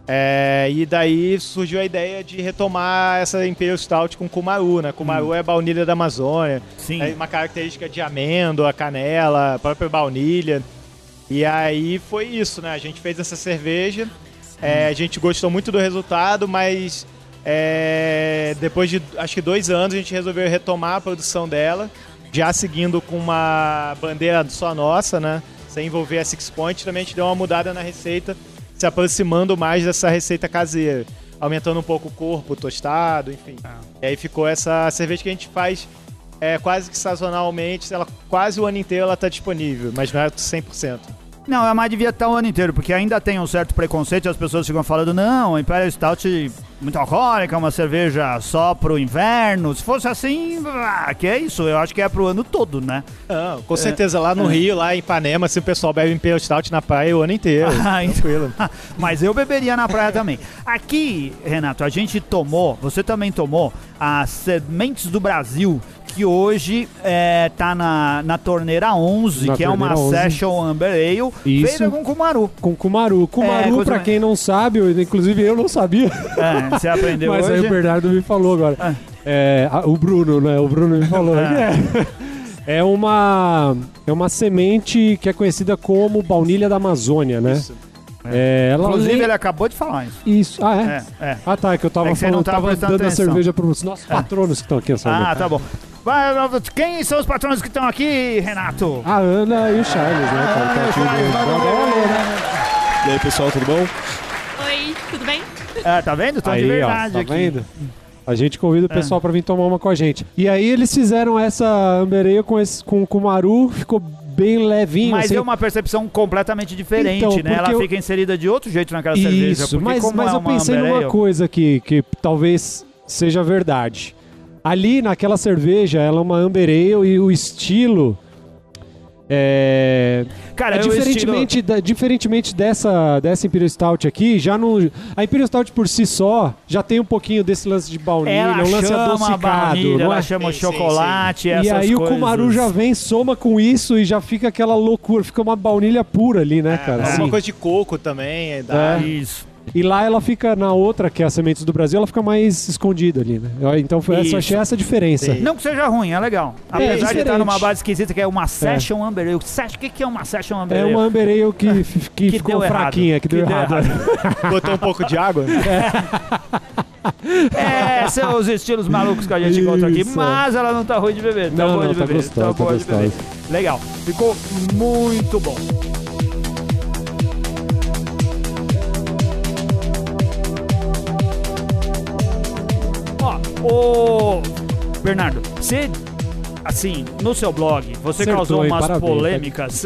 É, e daí surgiu a ideia de retomar essa Imperial Stout com Kumaru, né? Kumaru é baunilha da Amazônia. Sim. É uma característica de amêndoa, canela, própria baunilha. E aí foi isso, né? A gente fez essa cerveja, é, a gente gostou muito do resultado, mas é, depois de acho que dois anos a gente resolveu retomar a produção dela, já seguindo com uma bandeira só nossa, né? Sem envolver a Six Point, também a gente deu uma mudada na receita, se aproximando mais dessa receita caseira, aumentando um pouco o corpo, tostado, enfim. E aí ficou essa cerveja que a gente faz é, quase que sazonalmente, ela, quase o ano inteiro ela está disponível, mas não é 100%. Não, a mais devia estar o ano inteiro, porque ainda tem um certo preconceito as pessoas ficam falando, não, Imperial Stout muito alcoólica, uma cerveja só pro inverno. Se fosse assim, ah, que é isso, eu acho que é pro ano todo, né? Não, com certeza lá no Rio, lá em Ipanema, se o pessoal bebe Imperial Stout na praia o ano inteiro. Ah, então- tranquilo. Mas eu beberia na praia também. Aqui, Renato, a gente tomou, você também tomou as Sementes do Brasil, que hoje é, tá na, na torneira 11, Na que é uma torneira 11. Session Amber Ale, Isso. feita com Kumaru. Com Kumaru. Kumaru, É, pra quem não sabe, eu- inclusive eu não sabia, É, você aprendeu mas aí hoje. o Bernardo me falou agora. Ah. É, a- o Bruno, né? O Bruno me falou. É. É uma, é uma semente que é conhecida como baunilha da Amazônia, né? Isso. É, ela Inclusive, ele acabou de falar isso. Isso. Ah, é? É, é. Ah, tá, é que eu tava É que falando, tava dando a atenção. cerveja pros nossos patronos que estão aqui essa Ah, tá bom. Vai, Quem são os patrões que estão aqui, Renato? A Ana e o Charles, né? cara, que é do- Charles, né? E aí, pessoal, tudo bom? Oi, tudo bem? É, tá vendo? Tô de Aí, ó, verdade tá aqui. vendo? A gente convida o É. pessoal pra vir tomar uma com a gente. E aí eles fizeram essa Amber Ale com, esse, com, com o Maru, ficou bem levinho. Mas assim. é uma percepção completamente diferente, Então, né? Ela eu- fica inserida de outro jeito naquela cerveja. Isso, mas, como mas é eu pensei numa coisa que, que talvez seja verdade. Ali naquela cerveja, ela é uma Amber Ale e o estilo. É, Cara, é estilo... diferentemente, da- diferentemente dessa, dessa Imperial Stout aqui, já não. A Imperial Stout por si só já tem um pouquinho desse lance de baunilha, Ela um lance chama a adocicado. baunilha, não ela é? chama o Sim, sim, chocolate, E aí o coisas. Kumaru já vem, soma com isso e já fica aquela loucura, fica uma baunilha pura ali, né, cara? É, Assim. uma coisa de coco também. Dá. É. Isso. E lá ela fica na outra, que é a Sementes do Brasil, ela fica mais escondida ali, né? Eu- Então foi essa, Isso. achei essa a diferença. Sim. Não que seja ruim, é legal. Apesar de estar diferente. numa base esquisita que é uma Session Amber Ale. Session- O que que é uma Session Amber É Ale? uma Amber Ale que, que, Que ficou deu errado. fraquinha, que, deu, Que deu errado. Botou um pouco de água. É, são os estilos malucos que a gente encontra aqui. Isso. Mas ela não tá ruim de beber. Tá Não, boa não, de tá beber. gostosa, tá boa de beber. gostosa. Legal. Ficou muito bom. Ô. Bernardo, você. Assim, no seu blog, você Acertou, causou umas Parabéns, polêmicas.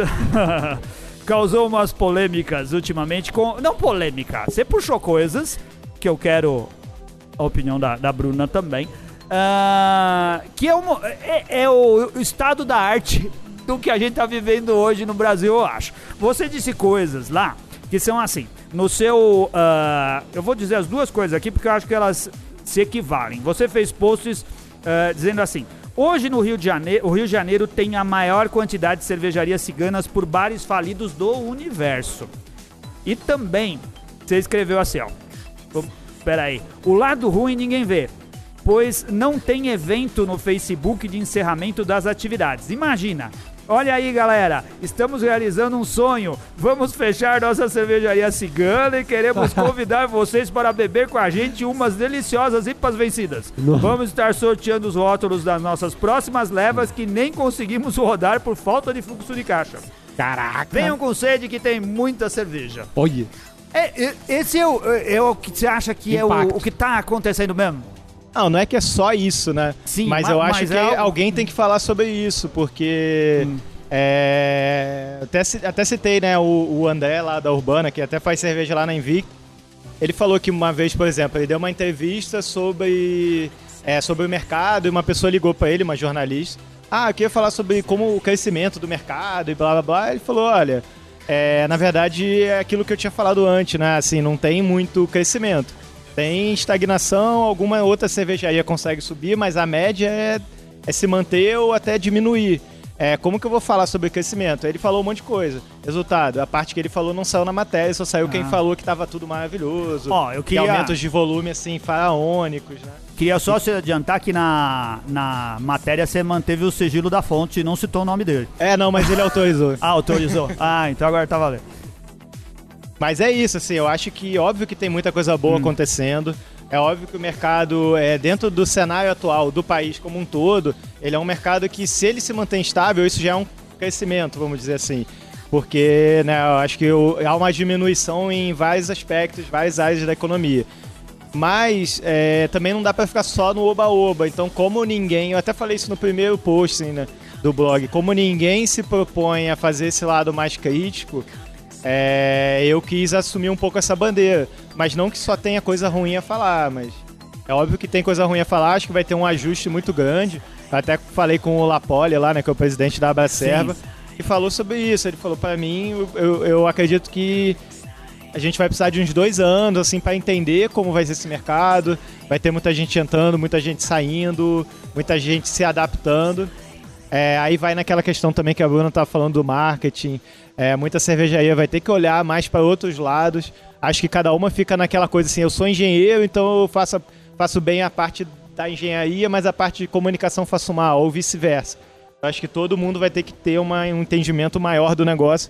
causou umas polêmicas ultimamente com. Não polêmica, você puxou coisas que eu quero a opinião da, da Bruna também. Ah, que é, uma- é- é o, estado da arte do que a gente tá vivendo hoje no Brasil, eu acho. Você disse coisas lá que são assim. No seu. ah, eu vou dizer as duas coisas aqui porque eu acho que elas se equivalem. Você fez posts ah, dizendo assim. Hoje no Rio de Janeiro, o Rio de Janeiro tem a maior quantidade de cervejarias ciganas por bares falidos do universo. E também, você escreveu assim, ó. Pera aí. O lado ruim ninguém vê, pois não tem evento no Facebook de encerramento das atividades. Imagina. Olha aí, galera, estamos realizando um sonho. Vamos fechar nossa cervejaria cigana e queremos convidar vocês para beber com a gente umas deliciosas IPAs vencidas. Vamos estar sorteando os rótulos das nossas próximas levas que nem conseguimos rodar por falta de fluxo de caixa. Caraca! Venham com sede que tem muita cerveja. Olha! É, é- esse é o, é- é o que você acha que é o, Impacto. o que tá acontecendo mesmo? Não, não é que é só isso, né? Sim, mas ma- eu acho mas que é alguém tem que falar sobre isso, porque. Hum. é, até, até citei, né, o, o André lá da Urbana, que até faz cerveja lá na Invicta. Ele falou que uma vez, por exemplo, ele deu uma entrevista sobre, é, sobre o mercado e uma pessoa ligou pra ele, uma jornalista. Ah, eu queria falar sobre como o crescimento do mercado e blá blá blá. Ele falou: olha, é, na verdade é aquilo que eu tinha falado antes, né? Assim, não tem muito crescimento. Tem estagnação, alguma outra cervejaria consegue subir, mas a média é, é se manter ou até diminuir. É, como que eu vou falar sobre crescimento? Ele falou um monte de coisa. Resultado, a parte que ele falou não saiu na matéria, só saiu quem Ah. falou que tava tudo maravilhoso. Ó, eu que queria- aumentos de volume, assim, faraônicos, né? Queria só se adiantar que na, na matéria você manteve o sigilo da fonte e não citou o nome dele. É, não, mas ele autorizou. Ah, autorizou? ah, então agora tá valendo. Mas é isso, assim, eu acho que óbvio que tem muita coisa boa acontecendo. É óbvio que o mercado, é, dentro do cenário atual do país como um todo, ele é um mercado que, se ele se mantém estável, isso já é um crescimento, vamos dizer assim. Porque né, eu acho que o- há uma diminuição em vários aspectos, várias áreas da economia. Mas é, também não dá pra ficar só no oba-oba. Então, como ninguém, eu até falei isso no primeiro post assim, né, do blog, como ninguém se propõe a fazer esse lado mais crítico, é, eu quis assumir um pouco essa bandeira. Mas não que só tenha coisa ruim a falar, mas é óbvio que tem coisa ruim a falar, acho que vai ter um ajuste muito grande. Eu até falei com o Lapoli lá, né, que é o presidente da Abracerva, e falou sobre isso. Ele falou pra mim, eu- eu, eu acredito que a gente vai precisar de uns dois anos, assim, para entender como vai ser esse mercado. Vai ter muita gente entrando, muita gente saindo, muita gente se adaptando. É, aí vai naquela questão também que a Bruna tá falando do marketing. É, muita cervejaria vai ter que olhar mais para outros lados. Acho que cada uma fica naquela coisa assim, eu sou engenheiro, então eu faço, faço bem a parte da engenharia, mas a parte de comunicação faço mal, ou vice-versa. Acho que todo mundo vai ter que ter uma- um entendimento maior do negócio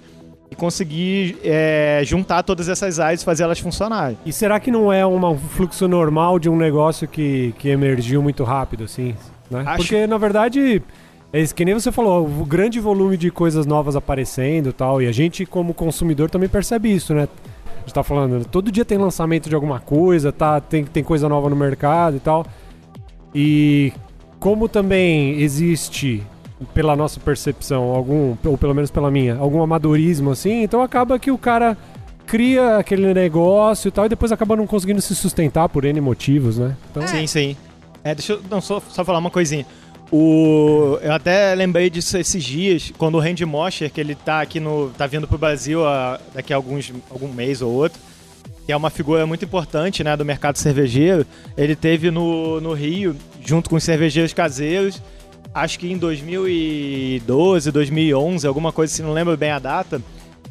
e conseguir é, juntar todas essas áreas e fazer elas funcionarem. E será que não é um fluxo normal de um negócio que, que emergiu muito rápido, assim? Né? Acho- Porque, na verdade, é isso que nem você falou, o grande volume de coisas novas aparecendo e tal, e a gente, como consumidor, também percebe isso, né? gente tá falando, todo dia tem lançamento de alguma coisa, tá? Tem, tem coisa nova no mercado e tal. E como também existe, pela nossa percepção, algum, ou pelo menos pela minha, algum amadorismo assim, então acaba que o cara cria aquele negócio e tal, e depois acaba não conseguindo se sustentar por N motivos, né? Então, Sim, sim. É, deixa eu não, só, só falar uma coisinha. O, eu até lembrei disso esses dias, quando o Randy Mosher, que ele tá aqui no. tá vindo pro Brasil a- daqui a alguns, algum mês ou outro, que é uma figura muito importante né, do mercado cervejeiro. Ele teve no, no Rio, junto com os cervejeiros caseiros, acho que em 2012, 2011, alguma coisa assim, não lembro bem a data.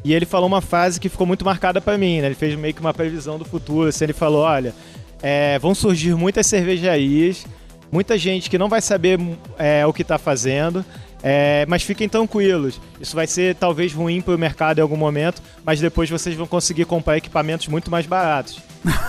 E ele falou uma frase que ficou muito marcada pra mim, né? Ele fez meio que uma previsão do futuro. Assim, ele falou: olha, é, vão surgir muitas cervejarias, muita gente que não vai saber é, o que está fazendo, é, mas fiquem tranquilos. Isso vai ser talvez ruim para o mercado em algum momento, mas depois vocês vão conseguir comprar equipamentos muito mais baratos.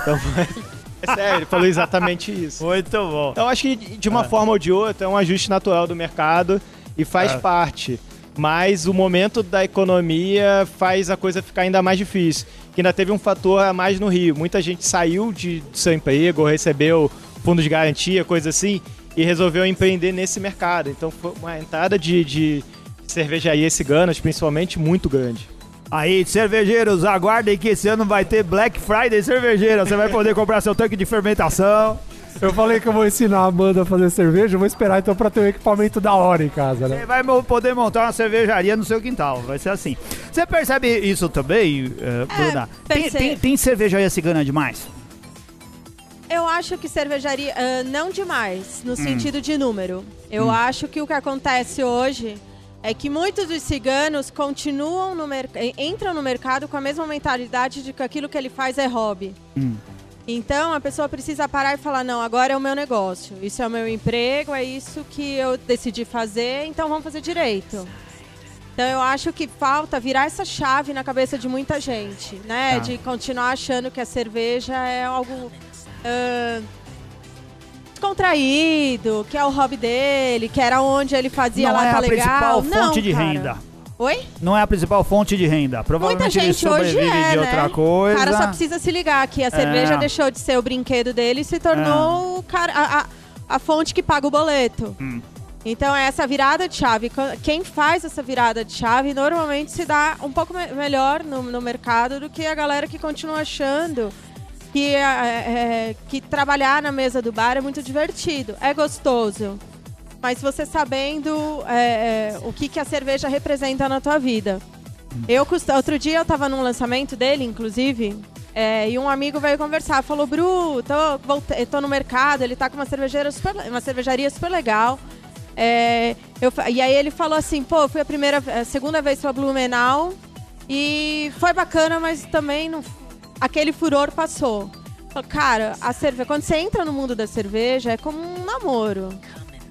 Então, é sério, ele falou exatamente isso. Muito bom. Então acho que de uma forma ou de outra é um ajuste natural do mercado e faz É. parte. Mas o momento da economia faz a coisa ficar ainda mais difícil. Que ainda teve um fator a mais no Rio. Muita gente saiu de do seu emprego, ou recebeu fundo de garantia, coisa assim, e resolveu empreender nesse mercado. Então foi uma entrada de, de cervejaria ciganas, principalmente, muito grande. Aí, cervejeiros, aguardem que esse ano vai ter Black Friday cervejeira. Você vai poder comprar seu tanque de fermentação. eu falei que eu vou ensinar a Amanda a fazer cerveja, eu vou esperar então pra ter um equipamento da hora em casa, né? Você vai poder montar uma cervejaria no seu quintal. Vai ser assim. Você percebe isso também, eh, Bruna? Tem, percebo. tem, tem cervejaria cigana demais? Eu acho que cervejaria. ah, não demais, Hum. no sentido de número. Eu acho que o que acontece hoje é que muitos dos ciganos continuam no mercado. entram no mercado com a mesma mentalidade de que aquilo que ele faz é hobby. Hum. Então a pessoa precisa parar e falar: não, agora é o meu negócio, isso é o meu emprego, é isso que eu decidi fazer, então vamos fazer direito. Então eu acho que falta virar essa chave na cabeça de muita gente, né? Tá. De continuar achando que a cerveja é algo ah, descontraído, que é o hobby dele, que era onde ele fazia Não lá, é tá a legal. principal Não, fonte de cara. renda. Oi? Não é a principal fonte de renda. Provavelmente Muita gente hoje é, de né? outra coisa. O cara só precisa se ligar que a cerveja É. deixou de ser o brinquedo dele e se tornou o cara, a, a- a fonte que paga o boleto. Hum. Então é essa virada de chave. Qu- Quem faz essa virada de chave normalmente se dá um pouco me- melhor no, no mercado do que a galera que continua achando que, é, é, que trabalhar na mesa do bar é muito divertido, é gostoso. Mas você sabendo é, é, o que, que a cerveja representa na tua vida. Eu cost- outro dia eu tava num lançamento dele, inclusive, é, e um amigo veio conversar, falou, Bru, tô, volte- tô no mercado, ele tá com uma cervejeira super, uma cervejaria super legal. É, eu e aí ele falou assim, pô, fui a primeira, a segunda vez pra Blumenau e foi bacana, mas também não, aquele furor passou. Cara, a cerveja, quando você entra no mundo da cerveja, é como um namoro.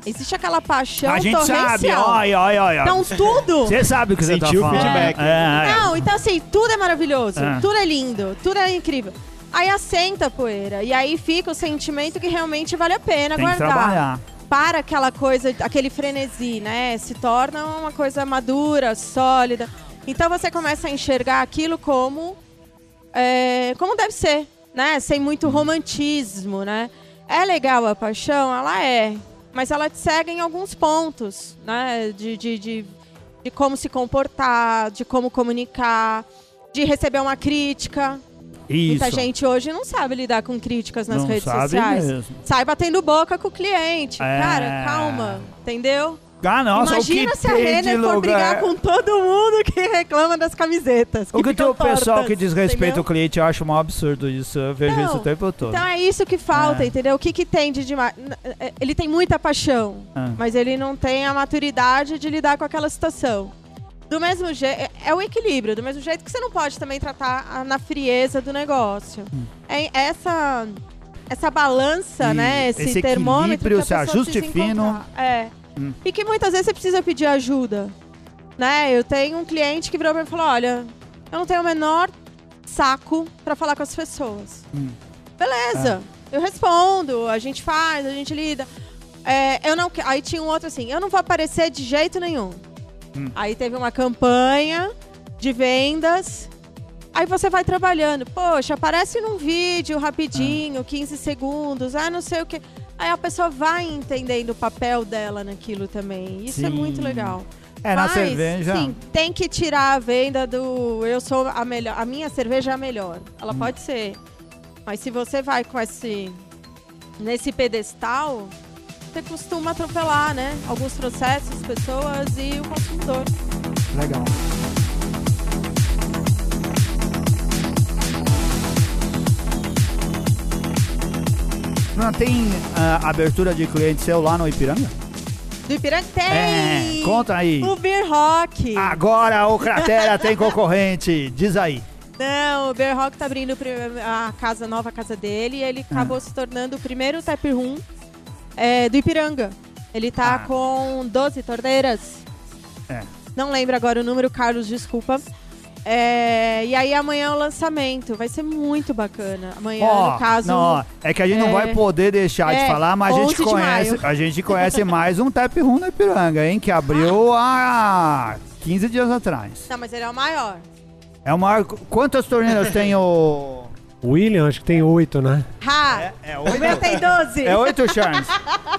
Existe aquela paixão a gente sabe. torrencial. Olha, olha, olha. Então tudo. Você sabe o que você tá Sentiu o falando. feedback. É, é. Não, então assim, tudo é maravilhoso, É. tudo é lindo, tudo é incrível. Aí assenta a poeira e aí fica o sentimento que realmente vale a pena Tem que guardar. trabalhar. Para aquela coisa, aquele frenesi, né? Se torna uma coisa madura, sólida. Então você começa a enxergar aquilo como é, como deve ser, né? Sem muito romantismo, né? É legal a paixão, ela é, mas ela te segue em alguns pontos, né? De, de, de, de como se comportar, de como comunicar, de receber uma crítica. Isso. Muita gente hoje não sabe lidar com críticas nas Não redes sabe sociais. mesmo. Sai batendo boca com o cliente. É. Cara, calma, entendeu? Ah, nossa, Imagina se a Renner for brigar com todo mundo que reclama das camisetas. O que tem o pessoal que desrespeita o cliente, eu acho um absurdo isso. Eu vejo Não, isso o tempo todo. Então é isso que falta, É. entendeu? O que, que tem de demais? N- é, Ele tem muita paixão, Ah. mas ele não tem a maturidade de lidar com aquela situação. Do mesmo jeito, é o equilíbrio, do mesmo jeito que você não pode também tratar a- na frieza do negócio. Hum. É essa essa balança, E né? Esse, esse termômetro equilíbrio, ajuste precisa fino. É. Hum. E que muitas vezes você precisa pedir ajuda. Né? Eu tenho um cliente que virou pra mim e falou: olha, eu não tenho o menor saco pra falar com as pessoas. Hum. Beleza, eu respondo, a gente faz, a gente lida. É, eu não, aí tinha um outro assim, eu não vou aparecer de jeito nenhum. Hum. Aí teve uma campanha de vendas. Aí você vai trabalhando. Poxa, aparece num vídeo rapidinho, 15 segundos, ah, não sei o que. Aí a pessoa vai entendendo o papel dela naquilo também. Isso é Sim. muito legal. É, na Mas, cerveja. Sim, tem que tirar a venda do eu sou a melhor. A minha cerveja é a melhor. Ela Hum. pode ser. Mas se você vai com esse. nesse pedestal, você costuma atropelar, né? Alguns processos, pessoas e o consumidor. Legal. Não tem ah, abertura de cliente seu lá no Ipiranga? Do Ipiranga tem! É, conta aí. O Beer Rock! Agora o Cratera tem concorrente. Diz aí. Não, o Beer Rock tá abrindo a casa, nova casa dele e ele acabou se tornando o primeiro tap room é, do Ipiranga. Ele tá Ah. com 12 torneiras. É. Não lembro agora o número, Carlos, desculpa. É, e aí amanhã é o lançamento. Vai ser muito bacana. Amanhã, Ó, no caso. não, é que a gente não é- vai poder deixar de é, falar, mas a 11 gente de conhece, a gente conhece mais um tap room no Ipiranga, hein, que abriu há 15 dias atrás. Não, mas ele é o maior. É o maior. Quantas torneiras tem o William, acho que tem oito, né? Ha! É, é O meu tem 12. É oito Charms.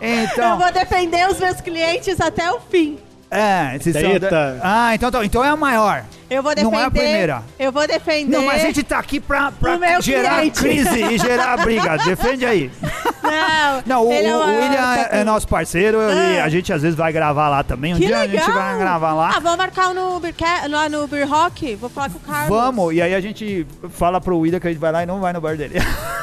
Eu Então, vou defender os meus clientes até o fim. é, esses são Eita. da- Ah, então, tá- então é a maior. Eu vou defender. Não é a primeira. Eu vou defender. Não, mas a gente tá aqui pra, pra gerar cliente. crise e gerar briga. Defende aí. Não, Não, o, é o William é, é nosso parceiro e Ah. a gente às vezes vai gravar lá também. Um Que dia legal. a gente vai gravar lá. Ah, vamos marcar no lá no Beer Rock? Vou falar com o Carlos. Vamos, e aí a gente fala pro William que a gente vai lá e não vai no bar dele.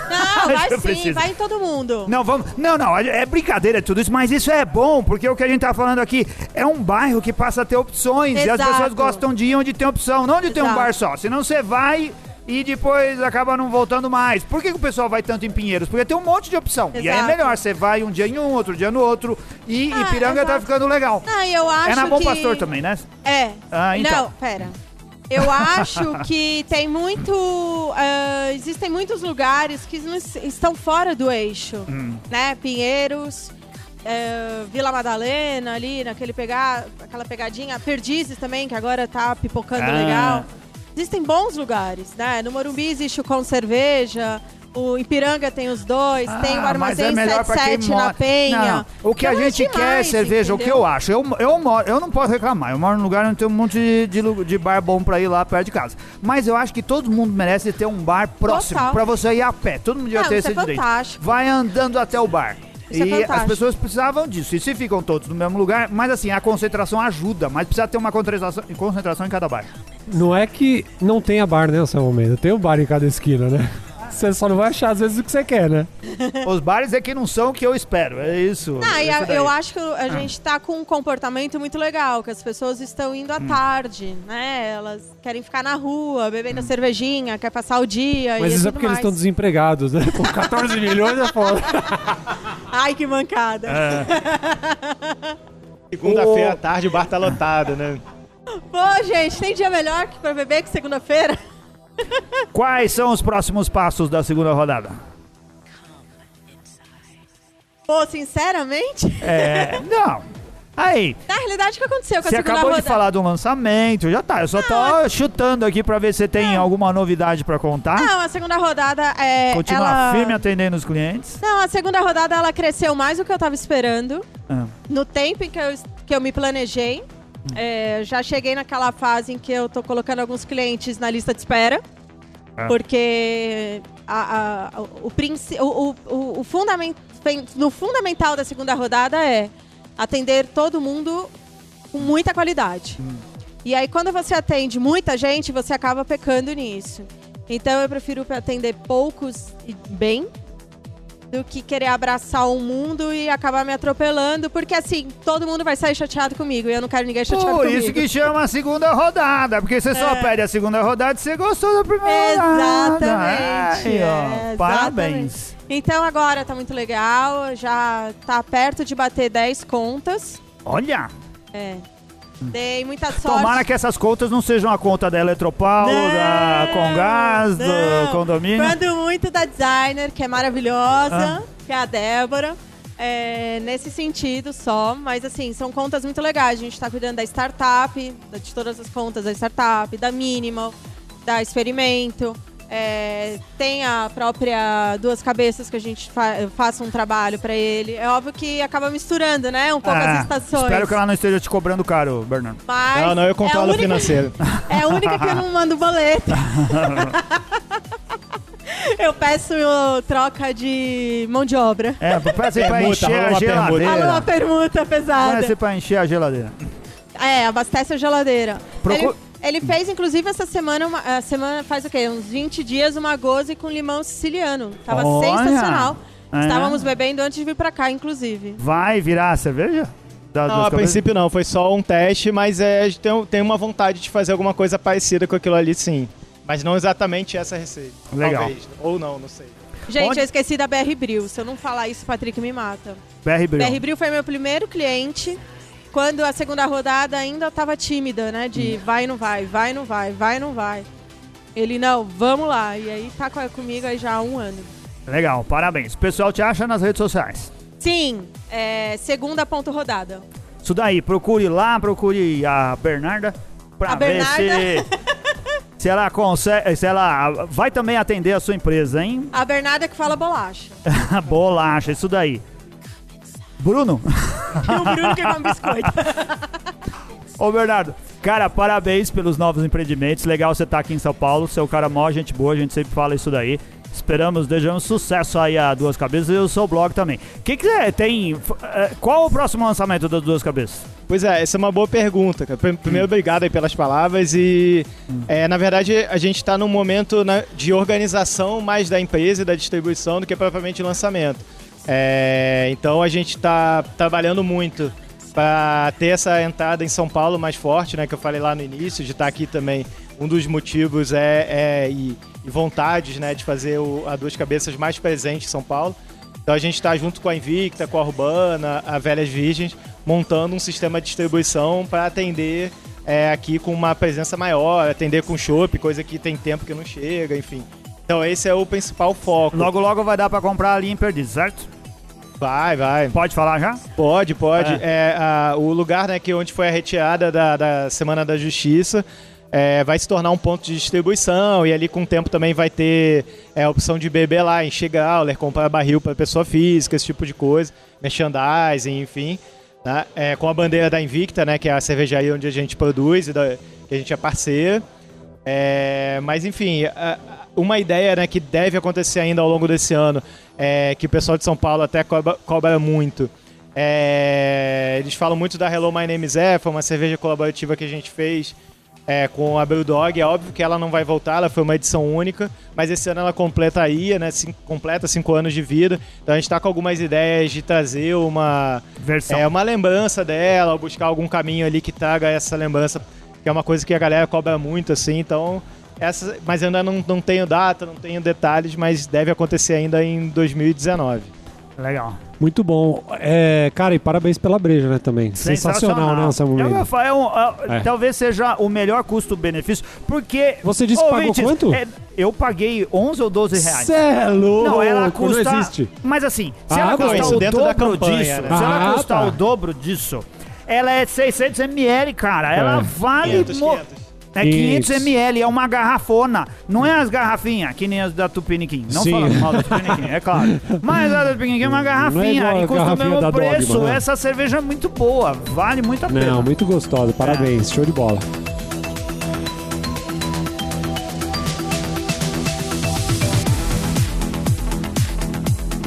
Não, vai sim, preciso. vai em todo mundo. Não, vamos. Não, não, é brincadeira tudo isso, mas isso é bom, porque o que a gente tá falando aqui é um bairro que passa a ter opções e as Exato. pessoas gostam de ir onde tem opção, não de ter um Exato. bar só. Senão você vai e depois acaba não voltando mais. Por que, que o pessoal vai tanto em Pinheiros? Porque tem um monte de opção. E aí é Exato. melhor, você vai um dia em um, outro dia no outro. E Ah, Ipiranga tá exato. ficando legal. Não, eu acho É na Bom que... Pastor também, né? É. Ah, então. Não, pera. Eu acho que tem muito. ah, existem muitos lugares que estão fora do eixo. Hum. Né? Pinheiros, eh, Vila Madalena, ali, naquele pegar, aquela pegadinha. Perdizes também, que agora tá pipocando Ah. legal. Existem bons lugares, né? No Morumbi existe o Com Cerveja. O Ipiranga tem os dois, tem o Ah, mas Armazém é melhor pra quem 77 mora- na Penha. Não. O que a Então é gente quer é demais, cerveja, o que entendeu? eu acho. Eu, eu, moro, eu não posso reclamar. Eu moro num lugar onde tem um monte de, de, de bar bom pra ir lá perto de casa. Mas eu acho que todo mundo merece ter um bar próximo Total. pra você ir a pé. Todo mundo Não, ter esse é direito. fantástico. Vai andando até o bar. Isso é e as fantástico. pessoas precisavam disso. E se ficam todos no mesmo lugar, mas assim, a concentração ajuda. Mas precisa ter uma concentração, concentração em cada bar. Não é que não tenha bar, né, seu momento. Tem um bar em cada esquina, né? Você só não vai achar às vezes o que você quer, né? Os bares é que não são o que eu espero. É isso. Ah, e isso a- eu acho que a gente tá com um comportamento muito legal, que as pessoas estão indo Hum. à tarde, né? Elas querem ficar na rua, bebendo cervejinha, quer passar o dia Mas e isso é tudo porque eles mais. estão desempregados, né? Com 14 milhões é foda. Ai, que mancada. É. Segunda-feira à tarde o bar tá lotado, né? Pô, gente, tem dia melhor que pra beber que segunda-feira? Quais são os próximos passos da segunda rodada? Pô, sinceramente, É. Não. Aí, na realidade, o que aconteceu com a você segunda acabou rodada? de falar do lançamento, já tá. Eu só tô chutando aqui pra ver se tem alguma novidade pra contar. Não, a segunda rodada é. Continua ela... firme atendendo os clientes. Não, a segunda rodada ela cresceu mais do que eu tava esperando. Ah. No tempo em que eu, que eu me planejei. É, já cheguei naquela fase em que eu tô colocando alguns clientes na lista de espera. Ah. Porque a- a- o, o, o, o no fundamental da segunda rodada é atender todo mundo com muita qualidade. E aí, quando você atende muita gente, você acaba pecando nisso. Então, eu prefiro atender poucos e bem do que querer abraçar o mundo e acabar me atropelando, porque assim, todo mundo vai sair chateado comigo e eu não quero ninguém chateado Por comigo. isso que chama a segunda rodada, porque você só É. pede a segunda rodada e você gostou da primeira. Exatamente, Aí, ó, é, Parabéns. Então agora tá muito legal, já tá perto de bater 10 contas. Olha, É. Dei muita sorte. tomara que essas contas não sejam a conta da Eletropaulo, da Congás, do não. condomínio. Mando muito da designer, que é maravilhosa, Ah. que é a Débora. É, nesse sentido só, mas assim, são contas muito legais. A gente tá cuidando da startup, da- de todas as contas da startup, da Minimal, dá experimento. É, tem a própria Duas Cabeças que a gente fa faça um trabalho pra ele. É óbvio que acaba misturando, né? Um pouco É, as estações. Espero que ela não esteja te cobrando caro, Bernardo. Mas Não, não, eu é controlo o única- financeiro. É a única que eu não mando boleto. eu peço uh, troca de mão de obra. É, parece pra encher a geladeira. Alô, uma permuta pesada. Parece pra encher a geladeira. É, abastece a geladeira. Procu- Ele, ele fez, inclusive, essa semana, uma, a semana faz o quê? Uns 20 dias, uma goze com limão siciliano. Tava Olha! sensacional. É. Estávamos bebendo antes de vir pra cá, inclusive. Vai virar cerveja? Das Não, a cabeças? princípio não, foi só um teste, mas é, a tem, tem uma vontade de fazer alguma coisa parecida com aquilo ali, sim. Mas não exatamente essa receita. Legal. Talvez. Ou não, não sei. Gente, Onde- eu esqueci da BR Bril. Se eu não falar isso, o Patrick me mata. BR Bril. BR Bril foi meu primeiro cliente. Quando a segunda rodada ainda tava tímida, né? De Hum. vai, não vai, vai, não vai, vai, não vai. Ele, não, vamos lá. E aí tá co- comigo aí já há um ano. Legal, parabéns. O pessoal te acha nas redes sociais. Sim, é, segunda ponto rodada. Isso daí, procure lá, procure a Bernarda pra A ver se, Bernarda? se ela consegue, se ela vai também atender a sua empresa, hein? A Bernarda que fala bolacha. Bolacha, isso daí. Bruno? E o Bruno que come biscoito. Ô Bernardo, cara, parabéns pelos novos empreendimentos. Legal você estar aqui em São Paulo. Você é um cara mó gente boa, a gente sempre fala isso daí. Esperamos, desejamos sucesso aí a Duas Cabeças e o seu blog também. O que, que é, tem. eh, Qual o próximo lançamento das Duas Cabeças? Pois é, essa é uma boa pergunta. Primeiro, obrigado aí pelas palavras. E, é, na verdade, a gente está num momento né, de organização mais da empresa e da distribuição do que propriamente lançamento. É, então, a gente está trabalhando muito para ter essa entrada em São Paulo mais forte, né? Que eu falei lá no início, de estar aqui também. Um dos motivos é, é e, e vontades, né? De fazer o, a Duas Cabeças mais presente em São Paulo. Então a gente está junto com a Invicta, com a Urbana, a Velhas Virgens, montando um sistema de distribuição para atender é, aqui com uma presença maior, atender com chopp, coisa que tem tempo que não chega, enfim. Então esse é o principal foco. Logo, logo vai dar pra comprar ali em Perdiz, certo? Vai, vai. Pode falar já? Pode, pode. É, a- o lugar né, que onde foi a retirada da, da Semana da Justiça é, vai se tornar um ponto de distribuição e ali com o tempo também vai ter é, a opção de beber lá, encher growler, comprar barril para pessoa física, esse tipo de coisa, merchandising, enfim. né? É, com a bandeira da Invicta, né, que é a cervejaria onde a gente produz e da- que a gente é parceiro. É, mas enfim, a- uma ideia né, que deve acontecer ainda ao longo desse ano, é, que o pessoal de São Paulo até cobra, cobra muito. é, eles falam muito da Hello My Name is E, foi uma cerveja colaborativa que a gente fez é, com a Brewdog. É óbvio que ela não vai voltar, ela foi uma edição única, mas esse ano ela completa aí, né? cin- completa cinco anos de vida. Então a gente está com algumas ideias de trazer uma, Versão. é uma lembrança dela, ou buscar algum caminho ali que traga essa lembrança, que é uma coisa que a galera cobra muito, assim, então. Essa, mas ainda não, não tenho data, não tenho detalhes, mas deve acontecer ainda em 2019. Legal. Muito bom. É, cara, e parabéns pela breja, né, também. Sensacional, né, Anselmo Mendes? é um, ah, É. Talvez seja o melhor custo-benefício, porque... Você disse que pagou quanto? é, eu paguei 11 ou 12 reais. Cê é louco! Não, ela custa. Não existe. Mas assim, se Ah, ela custar Isso o dentro da dobro campanha, disso, né? se ela Ah, custar tá. o dobro disso, ela é 600 ml, cara. Ela É. vale. 500, mo- 500. É 500 500. ml, é uma garrafona. Não é as garrafinhas, que nem as da Tupiniquim. Não Sim. falando mal da Tupiniquim, é claro. Mas a da Tupiniquim é uma garrafinha igual a e custa o garrafinha mesmo preço. Dogma, né? Essa cerveja é muito boa, vale muito a pena. Não, muito gostosa. Parabéns. Show de bola.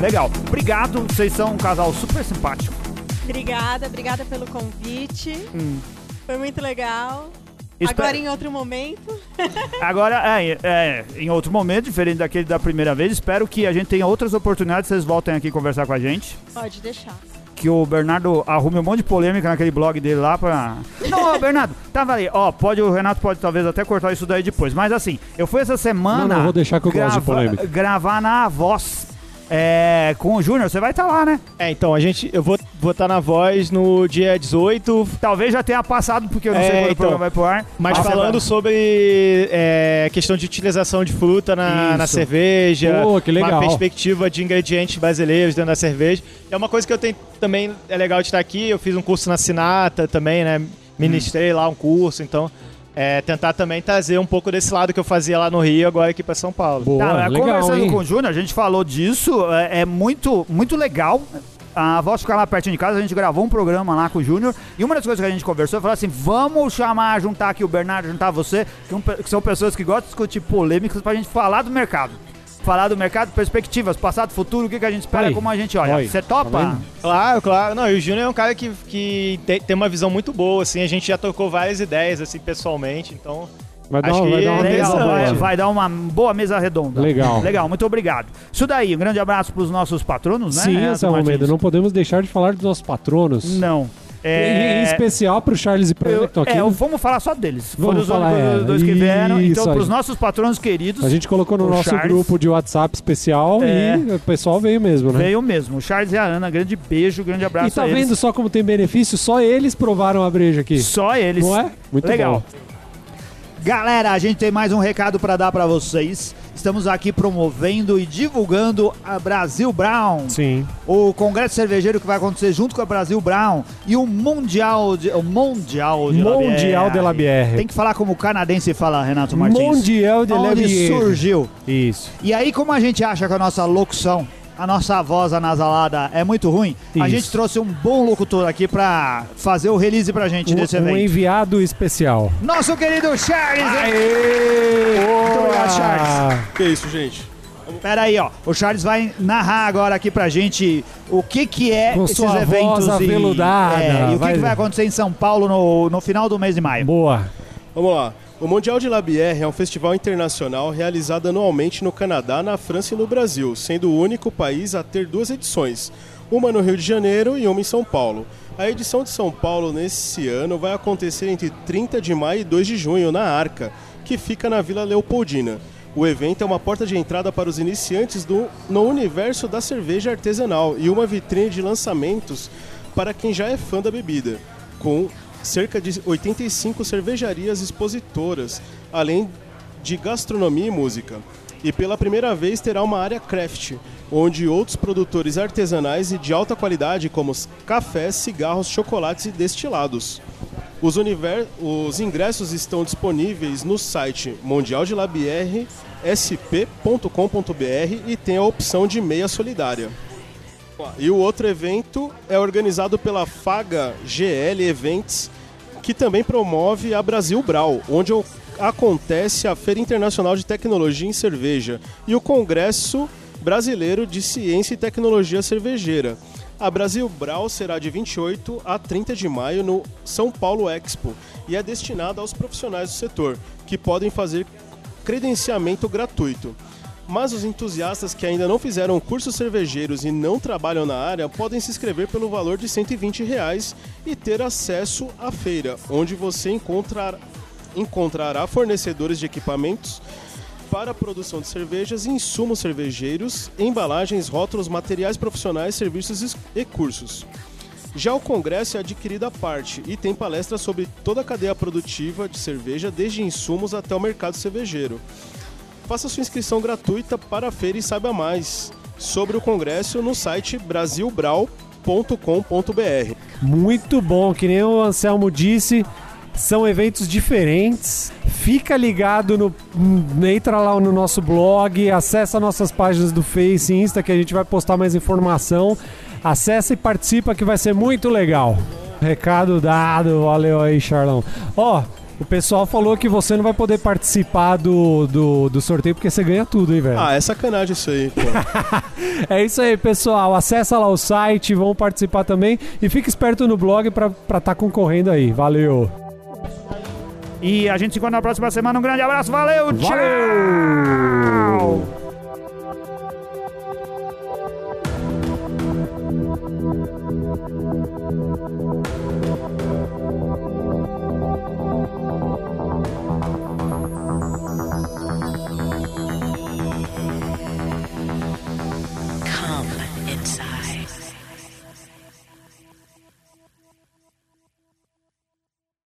Legal. Obrigado, vocês são um casal super simpático. Obrigada, obrigada pelo convite. Foi muito legal. Espe- Agora em outro momento. Agora, é, é, em outro momento, diferente daquele da primeira vez, espero que a gente tenha outras oportunidades, vocês voltem aqui conversar com a gente. Pode deixar. Que o Bernardo arrume um monte de polêmica naquele blog dele lá pra. Não, ó, Bernardo, tava ali. Ó, pode, o Renato pode talvez até cortar isso daí depois. Mas assim, eu fui essa semana. Não, não, vou deixar que eu gosto de polêmica. Gravar na voz. É, com o Júnior, você vai estar lá, né? É, então, a gente, eu vou estar na voz no dia 18, Talvez já tenha passado, porque eu não É, sei quando o então. programa vai pro ar. mas Ah, falando vai- sobre é, questão de utilização de fruta na, na cerveja, Pô, que legal. uma perspectiva de ingredientes brasileiros dentro da cerveja. É uma coisa que eu tenho também, é legal de estar aqui, eu fiz um curso na Sinata também, né? Ministrei lá um curso, então é, tentar também trazer um pouco desse lado que eu fazia lá no Rio, agora aqui pra São Paulo. Boa, Tá, mas legal, conversando hein? com o Júnior, a gente falou disso, é, é muito, muito legal. A voz ficar lá pertinho de casa, a gente gravou um programa lá com o Júnior. E uma das coisas que a gente conversou é falar assim: vamos chamar, juntar aqui o Bernardo, juntar você, que, um pe- que são pessoas que gostam de discutir polêmicas pra gente falar do mercado. Falar do mercado, perspectivas, passado, futuro, o que, que a gente espera, Aí, como a gente olha. Você tá topa? vendo? Claro, claro. Não, e o Júnior é um cara que, que tem, uma visão muito boa, assim, a gente já trocou várias ideias, assim, pessoalmente, então... Vai dar, Acho vai que dar uma é Legal, vai, boa. vai dar uma boa mesa redonda. Legal. Legal, muito obrigado. Isso daí, um grande abraço pros nossos patronos, né? Sim, Renato? Almeida, não podemos deixar de falar dos nossos patronos. Não. Em- É... Em especial pro Charles e pro Eu, Ana que estão aqui. é, vamos falar só deles. Vamos Foram os falar, únicos é, dois que vieram. isso, Então, pros gente- nossos patronos queridos, A gente colocou no nosso Charles. grupo de WhatsApp especial É. e o pessoal veio mesmo, né? veio mesmo. O Charles e a Ana, grande beijo, grande abraço E tá a eles. vendo só como tem benefício? Só eles provaram a breja aqui. Só eles. Não é? Muito Legal. bom. Galera, a gente tem mais um recado pra dar pra vocês. Estamos aqui promovendo e divulgando a Brasil Brown. Sim. O congresso cervejeiro que vai acontecer junto com a Brasil Brown e o Mundial de, o Mundial de Mundial la de la Bière. Tem que falar como o canadense fala, Renato Martins. Mundial de la Bière. surgiu. Isso. E aí, como a gente acha que a nossa locução, a nossa voz anasalada é muito ruim, a Isso. gente trouxe um bom locutor aqui pra fazer o release pra gente desse Um, um evento. enviado especial. Nosso querido Charles! Aê! Muito obrigado, Charles. Que isso, gente? Pera aí, ó. O Charles vai narrar agora aqui pra gente o que que é Com esses sua eventos voz aveludada. e, é, e o que, Vai- que vai acontecer em São Paulo no, no final do mês de maio. Boa. Vamos lá. O Mundial de La Bière é um festival internacional realizado anualmente no Canadá, na França e no Brasil, sendo o único país a ter duas edições, uma no Rio de Janeiro e uma em São Paulo. A edição de São Paulo nesse ano vai acontecer entre 30 de maio e 2 de junho na Arca, que fica na Vila Leopoldina. O evento é uma porta de entrada para os iniciantes do, no universo da cerveja artesanal e uma vitrine de lançamentos para quem já é fã da bebida, com cerca de 85 cervejarias expositoras, além de gastronomia e música. E pela primeira vez terá uma área craft, onde outros produtores artesanais e de alta qualidade, como cafés, cigarros, chocolates e destilados. Os, os ingressos estão disponíveis no site mundialdelabier.sp.com.br e tem a opção de meia solidária. E o outro evento é organizado pela Faga GL Events, que também promove a Brasil Brau, onde acontece a Feira Internacional de Tecnologia em Cerveja e o Congresso Brasileiro de Ciência e Tecnologia Cervejeira. A Brasil Brau será de 28 a 30 de maio no São Paulo Expo e é destinada aos profissionais do setor, que podem fazer credenciamento gratuito. Mas os entusiastas que ainda não fizeram cursos cervejeiros e não trabalham na área podem se inscrever pelo valor de 120 reais e ter acesso à feira, onde você encontrar, encontrará fornecedores de equipamentos para a produção de cervejas, insumos cervejeiros, embalagens, rótulos, materiais profissionais, serviços e cursos. Já o congresso é adquirido à parte e tem palestras sobre toda a cadeia produtiva de cerveja, desde insumos até o mercado cervejeiro. Faça sua inscrição gratuita para a feira e saiba mais sobre o congresso no site brasilbrau.com.br. Muito bom, que nem o Anselmo disse, são eventos diferentes. Fica ligado no. Entra lá no nosso blog, acessa nossas páginas do Face e Insta que a gente vai postar mais informação. Acessa e participa que vai ser muito legal. Recado dado, valeu aí, Charlão. Ó, o pessoal falou que você não vai poder participar do, do, do sorteio porque você ganha tudo, hein, velho? Ah, é sacanagem isso aí, pô. É isso aí, pessoal. Acessa lá o site, vão participar também e fica esperto no blog pra estar tá concorrendo aí. Valeu! E a gente se encontra na próxima semana. Um grande abraço, valeu, tchau!